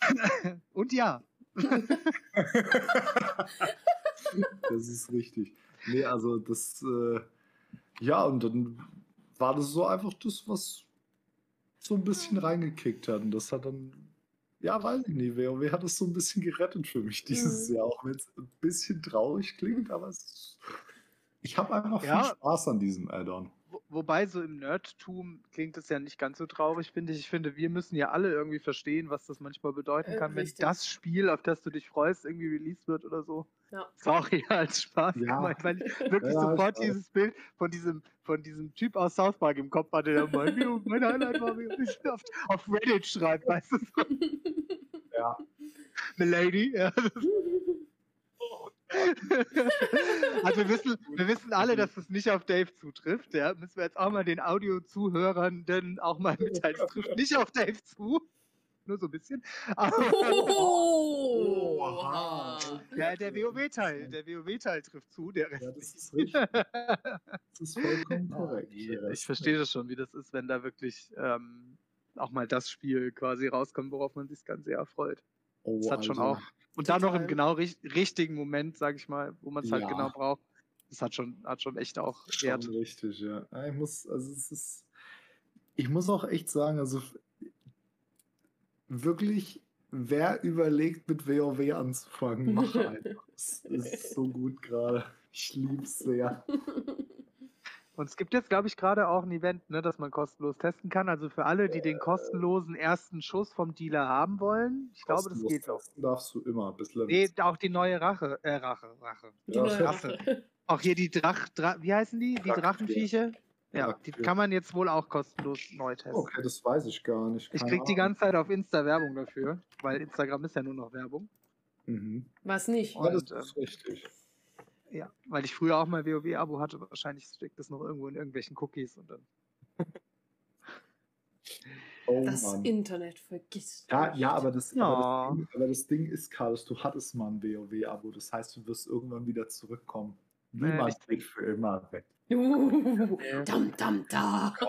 Und ja. das ist richtig. Nee, also das, äh, ja, und dann war das so einfach das, was so ein bisschen reingekickt hat. Und das hat dann, ja, weiß ich nicht, WoW hat es so ein bisschen gerettet für mich dieses Mhm. Jahr, auch wenn es ein bisschen traurig klingt, aber es, ich habe einfach Ja. viel Spaß an diesem Add-on. Wo- Wobei so im Nerdtum klingt es ja nicht ganz so traurig, finde ich. Ich finde, wir müssen ja alle irgendwie verstehen, was das manchmal bedeuten Äh, kann, wenn richtig. das Spiel, auf das du dich freust, irgendwie released wird oder so. Ja. Sorry, als Spaß Ja. gemeint, weil ich wirklich Ja, sofort ich weiß. dieses Bild von diesem, von diesem Typ aus South Park im Kopf hatte, der mein, mein Highlight war, wie er auf, auf Reddit schreibt, weißt du, so, Ja. Milady. Ja. Also wir wissen, wir wissen alle, dass es nicht auf Dave zutrifft. Ja, müssen wir jetzt auch mal den Audio-Zuhörern denn auch mal mitteilen. Es trifft nicht auf Dave zu. Nur so ein bisschen. Aber, Oh. Oha. ja, der WoW-Teil, der WoW-Teil trifft zu, der Rest Ja, das nicht. ist richtig. Das ist vollkommen korrekt. Rest ich verstehe das schon, wie das ist, wenn da wirklich ähm, auch mal das Spiel quasi rauskommt, worauf man sich das Ganze Jahr freut. Oh, Das hat schon Alter. auch. Und dann noch im genau richt richtigen Moment, sag ich mal, wo man es halt Ja. genau braucht. Das hat schon, hat schon echt auch Schon Wert. richtig, ja. Ich muss, also es ist, ich muss auch echt sagen, also wirklich, wer überlegt, mit WoW anzufangen, mach einfach. Es ist so gut gerade. Ich liebe es sehr. Und es gibt jetzt, glaube ich, gerade auch ein Event, ne, das man kostenlos testen kann. Also für alle, die den kostenlosen ersten Schuss vom Dealer haben wollen. Ich glaube, das geht noch. darfst du immer, bis Nee, auch die neue Rache, äh, Rache, Rache. Die Ja, neue Rache. Rache. Auch hier die Drach, Dra wie heißen die? Die Drachenviecher. Ja, die Drachenviecher. kann man jetzt wohl auch kostenlos neu testen. Okay, das weiß ich gar nicht. Ich Keine krieg die ganze Zeit auf Insta Werbung dafür, weil Instagram ist ja nur noch Werbung. Mhm. Was nicht? Ja, das Und, ist richtig. Ja, weil ich früher auch mal WoW-Abo hatte. Wahrscheinlich steckt das noch irgendwo in irgendwelchen Cookies und dann. Oh Das Mann. Internet vergisst. Ja, ja, aber das, Ja. Aber, das Ding, aber das Ding ist, Carlos, du hattest mal ein WoW-Abo. Das heißt, du wirst irgendwann wieder zurückkommen. Nee, Niemand nicht geht für immer weg. Uh, dam, dam, da.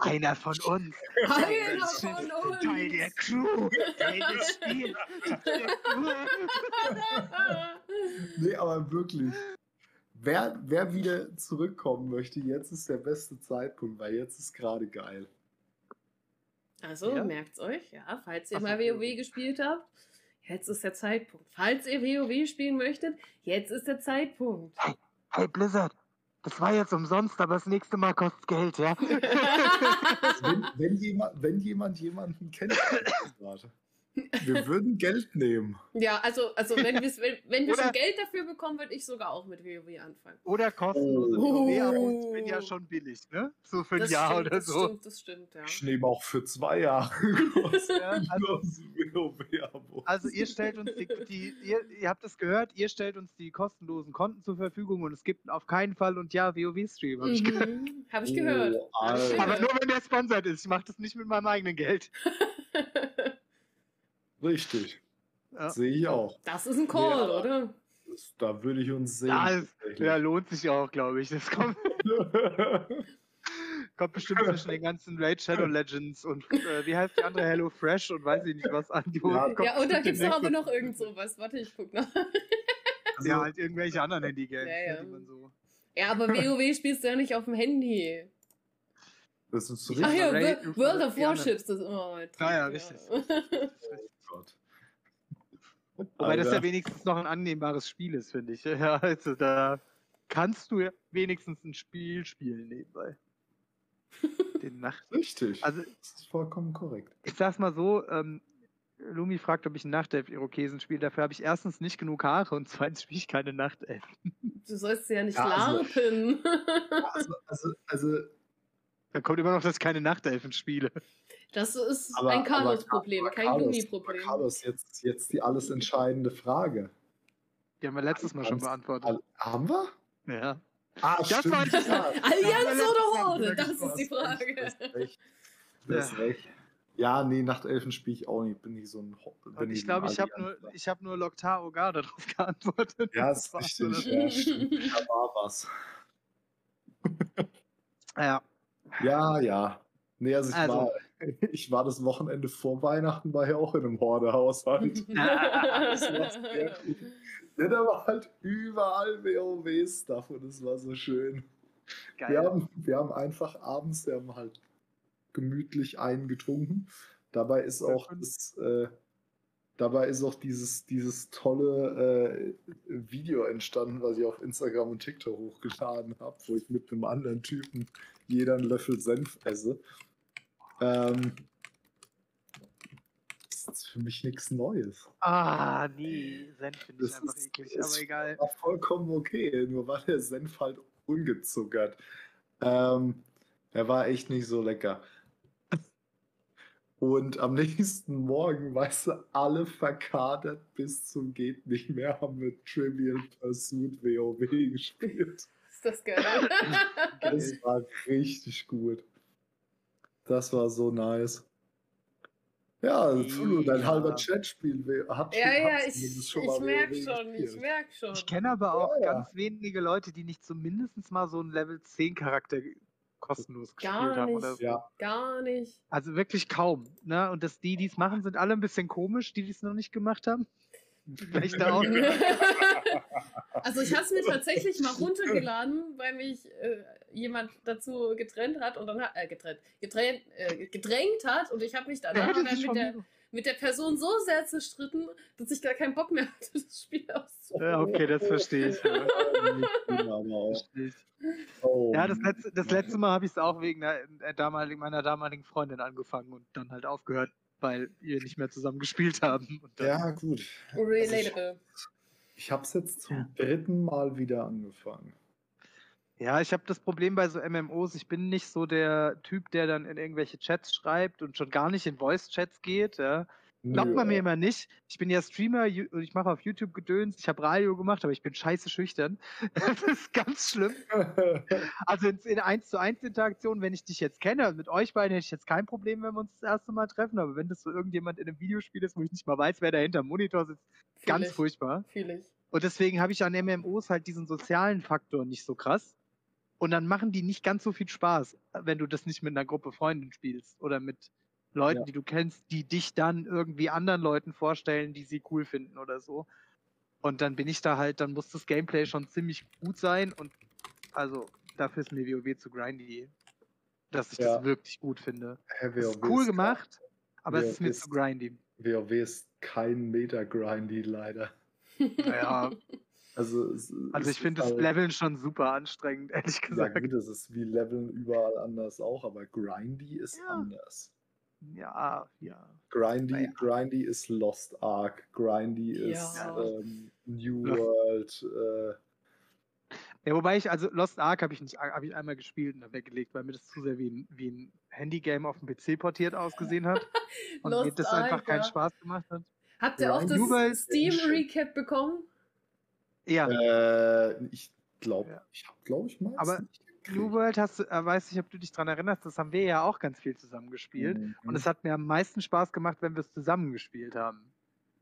Einer von uns. Einer von uns. Teil der Crew. Teil des Spiels. Teil der Crew. Nee, aber wirklich. Wer, wer wieder zurückkommen möchte, jetzt ist der beste Zeitpunkt, weil jetzt ist gerade geil. Also, Ja? merkt's euch, ja, falls ihr Ach mal. WoW gespielt habt, jetzt ist der Zeitpunkt. Falls ihr WoW spielen möchtet, jetzt ist der Zeitpunkt. Hey Blizzard, das war jetzt umsonst, aber das nächste Mal kostet Geld, ja? Wenn, wenn, jemand, wenn jemand jemanden kennt, gerade. Wir würden Geld nehmen. Ja, also, also wenn, wenn, wenn wir schon Geld dafür bekommen, würde ich sogar auch mit WoW anfangen. Oder kostenlose Oh. WoW-Abos sind ja schon billig, ne? So für ein Das Jahr stimmt, oder das so. stimmt, das stimmt, ja. Ich nehme auch für zwei Jahre Ja, also, WoW-Abo. also ihr stellt uns die, die ihr, ihr habt es gehört, ihr stellt uns die kostenlosen Konten zur Verfügung und es gibt auf keinen Fall und ja WoW-Stream, hab ich gehört. Mhm, Habe ich gehört. Oh, Hab ich Alter. Aber gehört. nur wenn der sponsert ist. Ich mache das nicht mit meinem eigenen Geld. Richtig. Ja. Sehe ich auch. Das ist ein Call, Ja. oder? Das, da würde ich uns sehen. Tatsächlich. Ja, lohnt sich auch, glaube ich. Das kommt, kommt bestimmt zwischen den ganzen Raid Shadow Legends und äh, wie heißt die andere Hello Fresh und weiß ich nicht was an. Die Ja, kommt Ja, und da gibt es doch aber noch irgend sowas. Warte, ich guck nach. Also, Ja, halt irgendwelche anderen Handy-Games, Ja, ja. die man so. Ja, aber WoW spielst du ja nicht auf dem Handy. das ist so Ach Ach richtig. ja, Raid- World of. Warships. Das, oh, Ja, ja, richtig. Gott. Wobei das Alter. ja wenigstens noch ein annehmbares Spiel ist, finde ich. Ja, also da kannst du ja wenigstens ein Spiel spielen nebenbei. Den Nacht. Richtig. Also das ist vollkommen korrekt. ich sag's mal so, ähm, Lumi fragt, ob ich einen Nachtelf-Irokesen spiele. Dafür habe ich erstens nicht genug Haare und zweitens spiele ich keine Nachtelf. Du sollst sie ja nicht Ja, also- larpen. Also, also, also Da kommt immer noch, dass ich keine Nachtelfen spiele. Das ist aber, ein Carlos-Problem, kein aber Carlos, jetzt, jetzt die alles entscheidende Frage. Die haben wir letztes Mal schon beantwortet. Haben wir? Ja. Ah, Das stimmt. war die Frage. Ja, Allianz Ja, oder ja, Horde? ja, Das ja, ist die Frage. Du hast recht. Du hast recht. Ja, nee, Nachtelfen spiele ich auch nicht. Bin nicht so ein bin ich glaube, ich habe nur, ich hab nur Loktar Ogar darauf geantwortet. Ja, Das ist war richtig. Ja, stimmt. Da war was. Ja. Ja, ja. Nee, also ich, Also. War, ich war das Wochenende vor Weihnachten war ja auch in einem Horde-Haushalt. Ja, da war halt überall WoW-Stuff und es war so schön. Geil. Wir haben, wir haben einfach abends, wir haben halt gemütlich einen getrunken. Dabei ist auch das, äh, dabei ist auch dieses, dieses tolle äh, Video entstanden, was ich auf Instagram und TikTok hochgeladen habe, wo ich mit einem anderen Typen jeder einen Löffel Senf esse. Ähm, das ist für mich nichts Neues. Ah, nee. Senf finde ich Das einfach ist- eklig, ist aber egal. War vollkommen okay, nur war der Senf halt ungezuckert. Ähm, er war echt nicht so lecker. Und am nächsten Morgen, weißt du, alle verkatert bis zum geht nicht mehr, haben wir Trivial Pursuit WoW gespielt. Ist das geil? Das war richtig gut. Das war so nice. Ja, Zulu, dein Ja. halber Chat spielt. Hat ja, ja, ich, ich schon mal merk WoW schon, ich gespielt. merk schon. Ich kenne aber auch Ja, ja. ganz wenige Leute, die nicht zumindest mal so einen Level 10 Charakter kostenlos Gar gespielt haben. nicht. Oder so. Ja, Gar nicht. Also wirklich kaum. Ne? Und dass die, die es machen, sind alle ein bisschen komisch, die die es noch nicht gemacht haben. Vielleicht auch. Also ich habe es mir tatsächlich mal runtergeladen, weil mich äh, jemand dazu getrennt hat und dann hat, äh, getrennt, getrennt, äh, gedrängt hat und ich habe mich dann mit der, mit der Person so sehr zerstritten, dass ich gar keinen Bock mehr hatte, das Spiel auszuprobieren. Ja, okay, das verstehe ich. Ja. Oh. ja das, letzte, das letzte Mal habe ich es auch wegen der, der damaligen, meiner damaligen Freundin angefangen und dann halt aufgehört, weil wir nicht mehr zusammen gespielt haben. ja, gut. Relatable. Also ich ich habe es jetzt zum dritten Mal wieder angefangen. Ja, ich habe das Problem bei so MMOs, ich bin nicht so der Typ, der dann in irgendwelche Chats schreibt und schon gar nicht in Voice-Chats geht. Ja. Glaubt man mir immer nicht. Ich bin ja Streamer und ich mache auf YouTube Gedöns. Ich habe Radio gemacht, aber ich bin scheiße schüchtern. Das ist ganz schlimm. Also in, in 1 zu 1 Interaktion, wenn ich dich jetzt kenne, also mit euch beiden hätte ich jetzt kein Problem, wenn wir uns das erste Mal treffen. Aber wenn das so irgendjemand in einem Videospiel ist, wo ich nicht mal weiß, wer dahinter am Monitor sitzt, Fühl ganz ich. furchtbar. Fühl ich. Und deswegen habe ich an MMOs halt diesen sozialen Faktor nicht so krass. Und dann machen die nicht ganz so viel Spaß, wenn du das nicht mit einer Gruppe Freunden spielst oder mit Leuten, ja. die du kennst, die dich dann irgendwie anderen Leuten vorstellen, die sie cool finden oder so. Und dann bin ich da halt, dann muss das Gameplay schon ziemlich gut sein und also dafür ist mir WoW zu grindy, dass ich ja. das wirklich gut finde. Ja, das ist cool gemacht, aber WoW es ist mir zu grindy. WoW ist kein Meta-Grindy leider. Naja, Also, es, also ich finde das halt, Leveln schon super anstrengend, ehrlich gesagt. Ja gut, das ist wie Leveln überall anders auch, aber Grindy ist ja. anders. Ja, ja. Grindy, ja. Grindy ist Lost Ark, Grindy ist ähm, New World. Äh, ja, wobei ich, also Lost Ark habe ich nicht, habe ich einmal gespielt und dann weggelegt, weil mir das zu sehr wie ein, wie ein Handygame auf dem PC portiert ausgesehen hat. und mir das Ark, einfach keinen Spaß gemacht hat. Habt ihr auch das Steam Recap bekommen? Ja. Äh, ich glaube, ja. ich habe, glaube ich, mal. Aber New World hast du, äh, weiß nicht, ob du dich daran erinnerst, das haben wir ja auch ganz viel zusammen gespielt. Mhm. Und es hat mir am meisten Spaß gemacht, wenn wir es zusammen gespielt haben.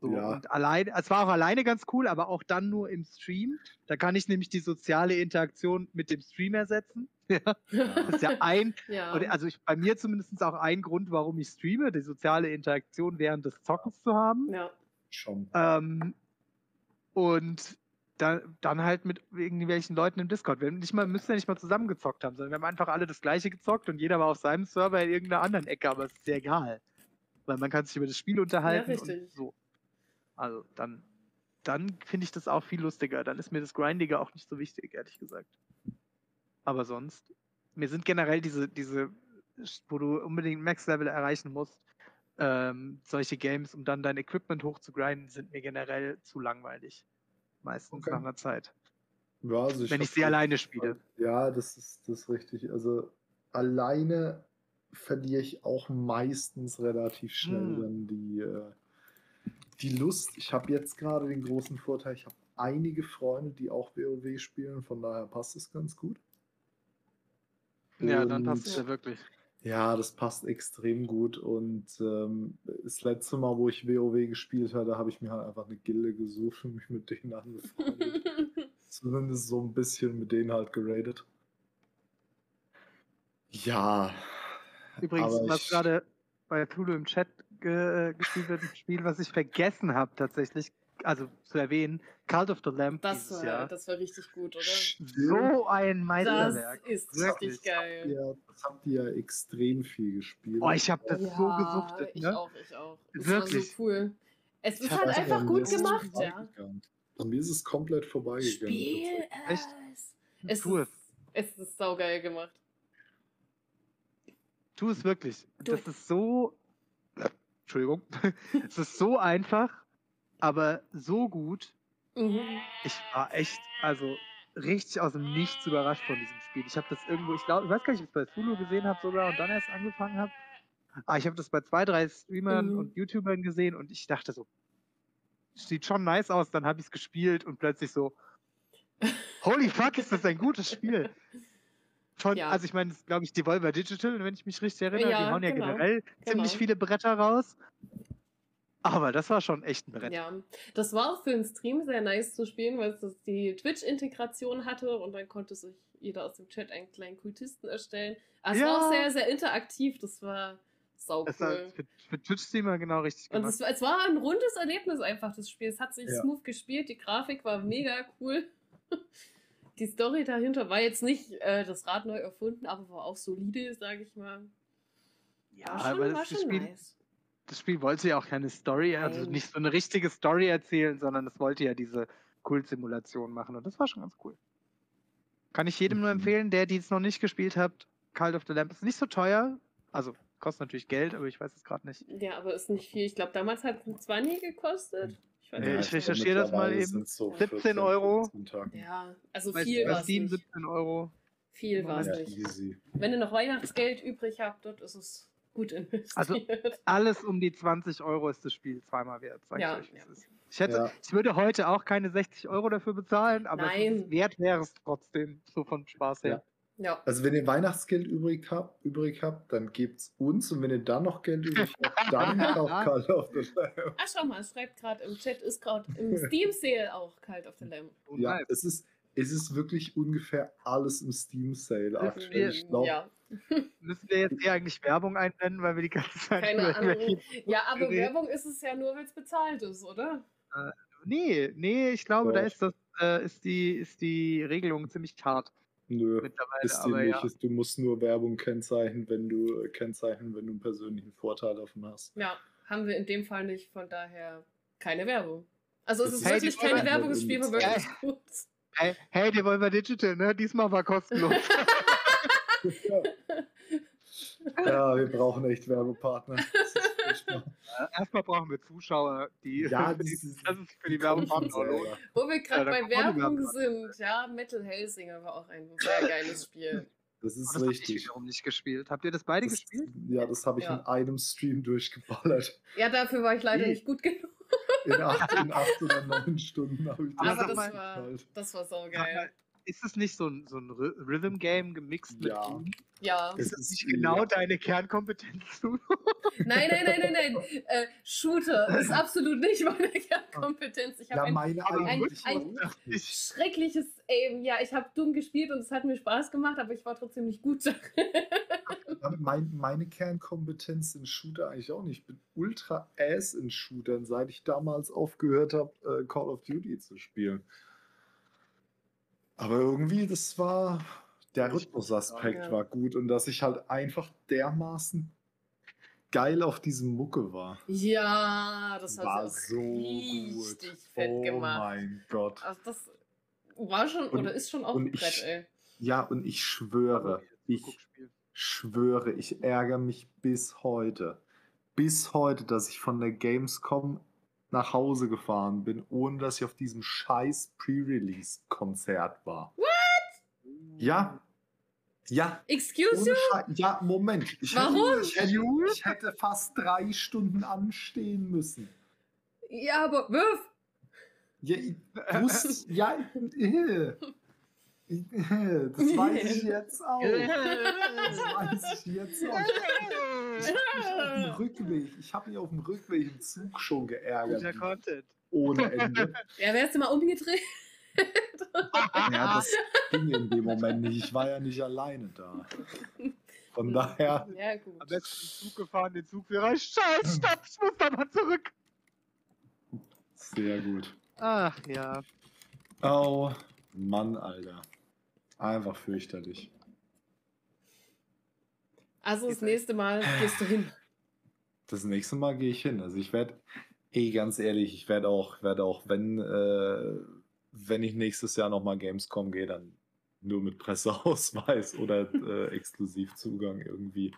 So, ja. Und allein, es war auch alleine ganz cool, aber auch dann nur im Stream. Da kann ich nämlich die soziale Interaktion mit dem Stream ersetzen. Ja. Das ist ja ein, ja. also ich, bei mir zumindest auch ein Grund, warum ich streame, die soziale Interaktion während des Zockens zu haben. Ja. Schon. Ähm, und da, dann halt mit irgendwelchen Leuten im Discord. Wir nicht mal, müssen ja nicht mal zusammengezockt haben, sondern wir haben einfach alle das gleiche gezockt und jeder war auf seinem Server in irgendeiner anderen Ecke, aber es ist sehr egal. Weil man kann sich über das Spiel unterhalten ja, und so. Also dann, dann finde ich das auch viel lustiger. Dann ist mir das Grindige auch nicht so wichtig, ehrlich gesagt. Aber sonst, mir sind generell diese, diese, wo du unbedingt Max-Level erreichen musst, ähm, solche Games, um dann dein Equipment hochzugrinden, sind mir generell zu langweilig meistens okay. nach einer Zeit. Ja, also ich Wenn ich sie alleine spiele. Ja, das ist, das ist richtig. Also alleine verliere ich auch meistens relativ schnell hm. dann die, äh, die Lust. Ich habe jetzt gerade den großen Vorteil, ich habe einige Freunde, die auch WoW spielen, von daher passt es ganz gut. Ja, Und dann passt es ja wirklich. Ja, das passt extrem gut. Und ähm, das letzte Mal, wo ich WoW gespielt hatte, habe ich mir halt einfach eine Gilde gesucht und mich mit denen angefreundet. Zumindest so ein bisschen mit denen halt geradet. Ja. Übrigens, was gerade bei Tulu im Chat ge gespielt wird, ein Spiel, was ich vergessen habe tatsächlich, also zu erwähnen, Cult of the Lamb. Das war, Jahr. das war richtig gut, oder? So ein Meisterwerk. Das ist Wirklich. richtig geil. Ja, das habt ihr ja extrem viel gespielt. Oh, ich habe das ja, so gesuchtet. Ne? Ich auch, ich auch. Das Wirklich. war so cool. Es ist halt einfach gut gemacht, ja. An mir ist es komplett vorbeigegangen. Spiel es. Echt? Es tu ist, es. Es ist saugeil gemacht. Tu es wirklich. Du. Das ist so. Entschuldigung. es ist so einfach, aber so gut. Mhm. Ich war echt, also richtig aus dem Nichts überrascht von diesem Spiel. Ich habe das irgendwo, ich glaube, ich weiß gar nicht, ob ich es bei Zulu gesehen habe sogar und dann erst angefangen habe. Aber ich habe das bei zwei, drei Streamern mhm. und YouTubern gesehen und ich dachte so, sieht schon nice aus. Dann habe ich es gespielt und plötzlich so, holy fuck, ist das ein gutes Spiel. Von, ja. Also ich meine, das glaube ich Devolver Digital, wenn ich mich richtig erinnere, ja, die hauen ja genau. generell genau. ziemlich viele Bretter raus. Aber das war schon echt ein Brett. Ja, das war auch für den Stream sehr nice zu spielen, weil es die Twitch-Integration hatte und dann konnte sich jeder aus dem Chat einen kleinen Kultisten erstellen. Also ja. es war auch sehr, sehr interaktiv. Das war sau cool. War für, für Twitch-Streamer genau richtig gemacht. Und es, es, war ein rundes Erlebnis einfach, das Spiel. Es hat sich ja. smooth gespielt, die Grafik war mega cool. Die Story dahinter war jetzt nicht äh, das Rad neu erfunden, aber war auch solide, sage ich mal. Ja, war schon, aber war das, das schon Spiel, nice. Das Spiel wollte ja auch keine Story, also nicht so eine richtige Story erzählen, sondern es wollte ja diese Kult-Simulation machen und das war schon ganz cool. Kann ich jedem nur Mhm. empfehlen, der die es noch nicht gespielt hat. Cult of the Lamp ist nicht so teuer, also kostet natürlich Geld, aber ich weiß es gerade nicht. Ja, aber ist nicht viel. Ich glaube, damals hat es 20 gekostet. Ich weiß Ja, nicht. ich recherchiere das mal eben. so 17 Euro. 14 Tage. Ja, also Bei, viel war es Steam nicht. 17 Euro. Viel war es Ja, nicht. easy. Wenn ihr noch Weihnachtsgeld übrig habt, dort ist es gut investiert. Also, Alles um die 20 Euro ist das Spiel zweimal wert. Sag Ja, ich, euch, wie es ja. ist. Ich, hätte, Ja. ich würde heute auch keine 60 Euro dafür bezahlen, aber wert wäre es trotzdem, so von Spaß her. ja. Also wenn ihr Weihnachtsgeld übrig habt, übrig habt, dann gebt's uns und wenn ihr dann noch Geld übrig habt, dann kauft Call of the Lamb. Ach, schau mal, es schreibt gerade im Chat, ist gerade im Steam Sale auch Cult of the Lamb. Oh, Ja, es ist, es ist wirklich ungefähr alles im Steam Sale aktuell. Ich glaube, ja, Müssen wir jetzt hier eigentlich Werbung einblenden, weil wir die ganze Zeit keine Ahnung. Ja, aber reden? Werbung ist es ja nur, wenn es bezahlt ist, oder? Nee, nee, ich glaube, da Doch. ist das, äh, ist die, ist die Regelung ziemlich hart nö, mittlerweile. ist die nicht. ja. Du musst nur Werbung kennzeichnen, wenn du äh, kennzeichnen, wenn du einen persönlichen Vorteil davon hast. Ja, haben wir in dem Fall nicht, von daher keine Werbung. Also es Das ist ist wirklich keine Werbung, das Spiel war wirklich gut. Hey, hey, Devolver Digital, ne? Diesmal war kostenlos. Ja, wir brauchen echt Werbepartner. Erstmal brauchen wir Zuschauer, die Ja, das ist- das ist für die lohnt. selber. Wo wir gerade Ja, bei Werbung Werbung. sind, ja, Metal Hellsinger war auch ein sehr geiles Spiel. Das Oh, ist das hab ich richtig. wiederum nicht gespielt. Habt ihr das beide Das, gespielt? ja, das habe ich Ja. in einem Stream durchgeballert. Ja, dafür war ich leider Nee. nicht gut genug. In acht, in acht oder neun Stunden habe ich Aber Aber das mal- war, halt. das war so geil. Ist es nicht so ein, so ein Ry- Rhythm-Game gemixt mit Ja. Doom? Ja. Ist das ist- nicht genau ja. deine Kernkompetenz? Nein, nein, nein, nein, nein. Äh, Shooter ist absolut nicht meine Kernkompetenz. Ich habe Ja, ein meine ein- ein- nicht. schreckliches Aim. Ja, ich habe dumm gespielt und es hat mir Spaß gemacht, aber ich war trotzdem nicht gut. Aber Mein, meine Kernkompetenz in Shooter eigentlich auch nicht. Ich bin ultra ass in Shootern, seit ich damals aufgehört habe, äh, Call of Duty zu spielen. Aber irgendwie, das war. Der Rhythmusaspekt Ja. war gut und dass ich halt einfach dermaßen geil auf diesem Mucke war. Ja, das hat war sie auch so richtig gut. fett oh gemacht. mein Gott. Also das war schon Und- oder ist schon auch und ein Brett, ich- ey. Ja, und ich schwöre, ich schwöre, ich ärgere mich bis heute. Bis heute, dass ich von der Gamescom nach Hause gefahren bin, ohne dass ich auf diesem scheiß Pre-Release-Konzert war. Ja. Ja. Excuse you? Ja, Moment. Ich Warum? Hätte, ich, hätte, ich hätte fast drei Stunden anstehen müssen. Ja, aber wirf! Ja, ich wusste, ja, das weiß ich jetzt auch. Das weiß ich jetzt auch. Ich habe mich auf dem Rückweg, ich habe mich auf dem Rückweg im Zug schon Guter geärgert. Content. Ohne Ende. Ja, wärst du mal umgedreht? Ja, das ging in dem Moment nicht. Ich war ja nicht alleine da. Von daher, Ja, gut. Am besten im Zug gefahren, den Zugführer. Scheiß, stopp, ich muss da mal zurück. sehr gut. Ach ja. Oh, Mann, Alter. Einfach fürchterlich. Also das nächste Mal gehst du hin. Das nächste Mal gehe ich hin. Also ich werde, eh ganz ehrlich, ich werde auch, werde auch, wenn, äh, wenn ich nächstes Jahr nochmal Gamescom gehe, dann nur mit Presseausweis oder äh, Exklusivzugang irgendwie.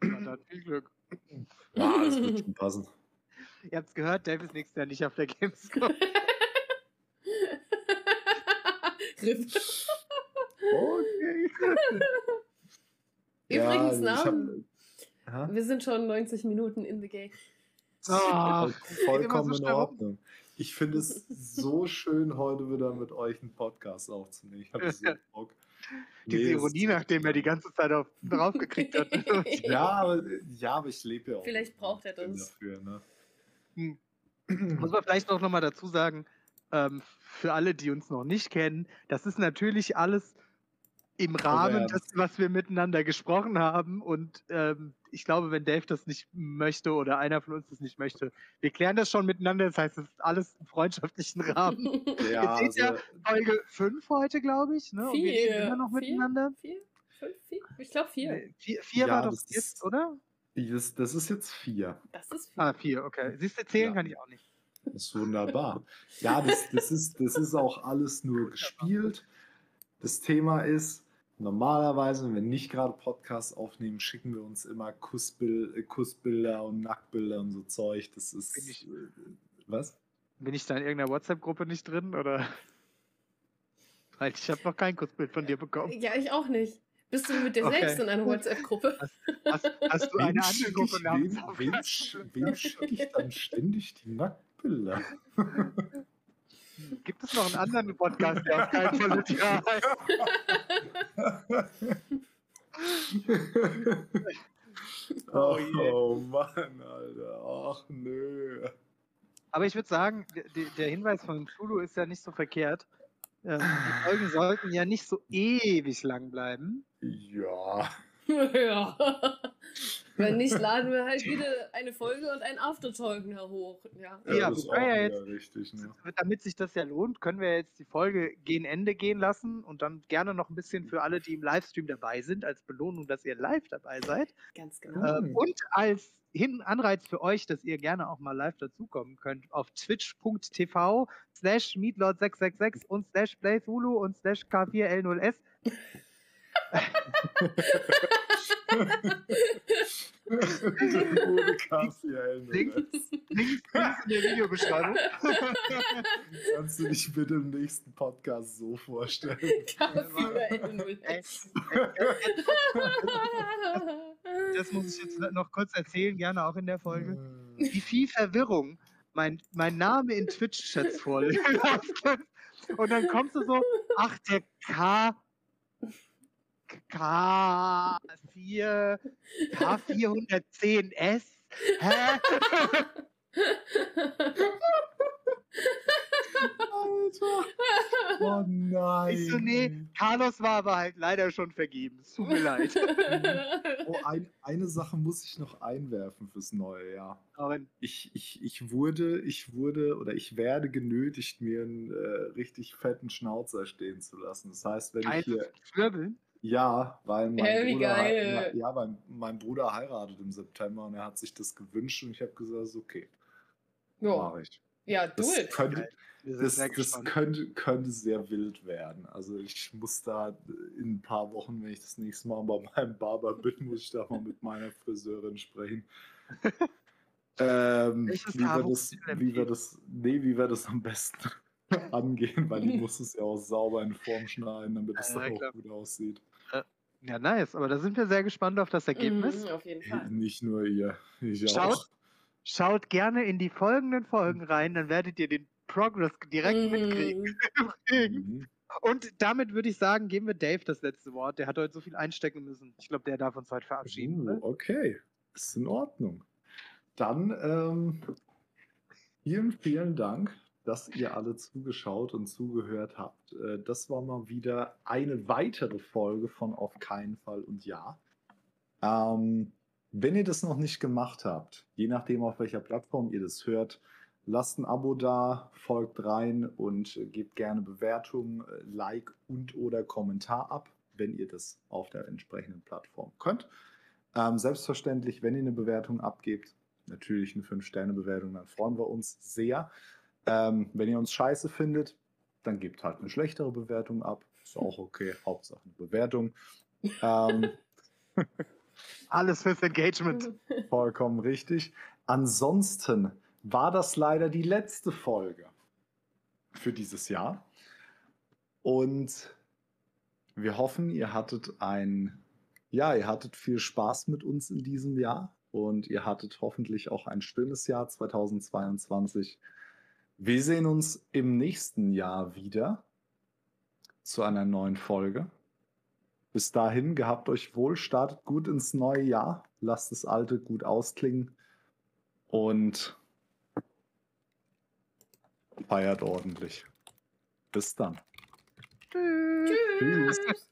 Na, dann viel Glück. Ja, das wird schon passen. Ihr habt's gehört, Dave ist nächstes Jahr nicht auf der Gamescom. Riff. Okay. Übrigens, ich hab- ne? Hä? Wir sind schon 90 Minuten in the game. Ah, Vollkommen immer so in. Ordnung. Ich finde es so schön, heute wieder mit euch einen Podcast aufzunehmen. Ich habe so Bock. Diese Nee, Ironie, nachdem er die ganze Zeit auf, drauf gekriegt hat. Ja, aber, ja, aber ich lebe ja auch. Vielleicht braucht er das. Dafür, ne? Hm. Muss man vielleicht auch nochmal dazu sagen, ähm, für alle, die uns noch nicht kennen, das ist natürlich alles im Rahmen Ernst. des, was wir miteinander gesprochen haben. Und ähm, ich glaube, wenn Dave das nicht möchte oder einer von uns das nicht möchte, wir klären das schon miteinander. Das heißt, es ist alles im freundschaftlichen Rahmen. Ja, Jetzt ist ja also, Folge 5 heute, glaube ich. Ne? Und wir Vier. reden immer noch Vier? miteinander. Vier? Fünf? Vier? Ich glaube vier. Nee, Vier, vier Ja, war doch das jetzt, oder? das, das ist jetzt vier. Das ist vier. Ah, vier, okay. Siehst du, zählen Ja. kann ich auch nicht. Das ist wunderbar. Ja, das, das, ist, das ist auch alles nur gespielt. Das Thema ist, normalerweise, wenn wir nicht gerade Podcasts aufnehmen, schicken wir uns immer Kussbil äh, Kussbilder und Nacktbilder und so Zeug. Das ist. Bin ich- äh, was? Bin ich da in irgendeiner WhatsApp-Gruppe nicht drin, oder? Weil ich habe noch kein Kurzbild von dir bekommen. Ja, ich auch nicht. Bist du mit dir Okay. selbst in einer WhatsApp-Gruppe? Hast, hast du eine andere Gruppe namens wem, wem, sch- wem schicke ich dann ständig die Nacktbilder? Gibt es noch einen anderen Podcast, der auf keinen Fall Ja heißt? oh, Oh oh Mann, Alter. Ach nö. Aber ich würde sagen, der, Hinweis von Tulu ist ja nicht so verkehrt. Ähm, die Folgen sollten ja nicht so ewig lang bleiben. Ja. ja. Wenn nicht, laden wir halt wieder eine Folge und ein Aftertalk hoch. Ja. Ja, das ist auch ja jetzt- richtig. Ne? Damit sich das ja lohnt, können wir jetzt die Folge gegen Ende gehen lassen und dann gerne noch ein bisschen für alle, die im Livestream dabei sind, als Belohnung, dass ihr live dabei seid. Ganz genau. Ähm, und als Hin Anreiz für euch, dass ihr gerne auch mal live dazukommen könnt, auf twitch.tv slash meatlord666 und slash playthulu und slash k4l0s. Ohne. Links, links, links in der Videobeschreibung. Kannst du dich bitte im nächsten Podcast so vorstellen? K4L0. Ey, Das muss ich jetzt noch kurz erzählen, gerne auch in der Folge. Wie viel Verwirrung mein, mein Name in Twitch-Chats vorliegt. Und dann kommst du so, ach, der K. K4, K410S. Hä? Alter. Oh nein. Ich so, nee, Carlos war aber halt leider schon vergeben. Es tut mir leid. Oh, ein, eine Sache muss ich noch einwerfen fürs neue Jahr. Ich, ich, ich wurde, ich wurde oder ich werde genötigt, mir einen äh, richtig fetten Schnauzer stehen zu lassen. Das heißt, wenn ich eins hier. Schwirbeln. Ja, weil mein, wie Bruder, geil. ja, weil mein Bruder heiratet im September und er hat sich das gewünscht und ich habe gesagt, ist okay, ja. mache ich. ja, do Das, it. könnte, das, sehr das könnte, könnte sehr wild werden. Also ich muss da in ein paar Wochen, wenn ich das nächste Mal bei meinem Barber bin, muss ich da mal mit meiner Friseurin sprechen. ähm, wie, wir das, du wie wir das, nee, wie wir das am besten angehen, weil die muss es ja auch sauber in Form schneiden, damit es Ja, auch gut aussieht. Ja, nice. Aber da sind wir sehr gespannt auf das Ergebnis. Mhm, auf jeden Fall. Nicht nur ihr, ich Schaut, auch. schaut gerne in die folgenden Folgen rein, dann werdet ihr den Progress direkt mitkriegen. Mhm. Mhm. Und damit würde ich sagen, geben wir Dave das letzte Wort. Der hat heute so viel einstecken müssen. Ich glaube, der darf uns heute verabschieden. Uh, oder? okay, ist in Ordnung. Dann ähm, vielen, vielen Dank, dass ihr alle zugeschaut und zugehört habt. Äh, das war mal wieder eine weitere Folge von Auf keinen Fall und Ja. Ähm, wenn ihr das noch nicht gemacht habt, je nachdem auf welcher Plattform ihr das hört, lasst ein Abo da, folgt rein und gebt gerne Bewertungen, äh, Like und oder Kommentar ab, wenn ihr das auf der entsprechenden Plattform könnt. Ähm, selbstverständlich, wenn ihr eine Bewertung abgebt, natürlich eine 5-Sterne-Bewertung, dann freuen wir uns sehr. Ähm, wenn ihr uns scheiße findet, dann gebt halt eine schlechtere Bewertung ab. Ist auch okay. Hauptsache eine Bewertung. Ähm, Alles fürs Engagement. vollkommen richtig. Ansonsten war das leider die letzte Folge für dieses Jahr. Und wir hoffen, ihr hattet ein, ja, ihr hattet viel Spaß mit uns in diesem Jahr und ihr hattet hoffentlich auch ein schönes Jahr 2022. Wir sehen uns im nächsten Jahr wieder zu einer neuen Folge. Bis dahin, gehabt euch wohl, startet gut ins neue Jahr, lasst das alte gut ausklingen und feiert ordentlich. Bis dann. Tschüss. Tschüss. Tschüss.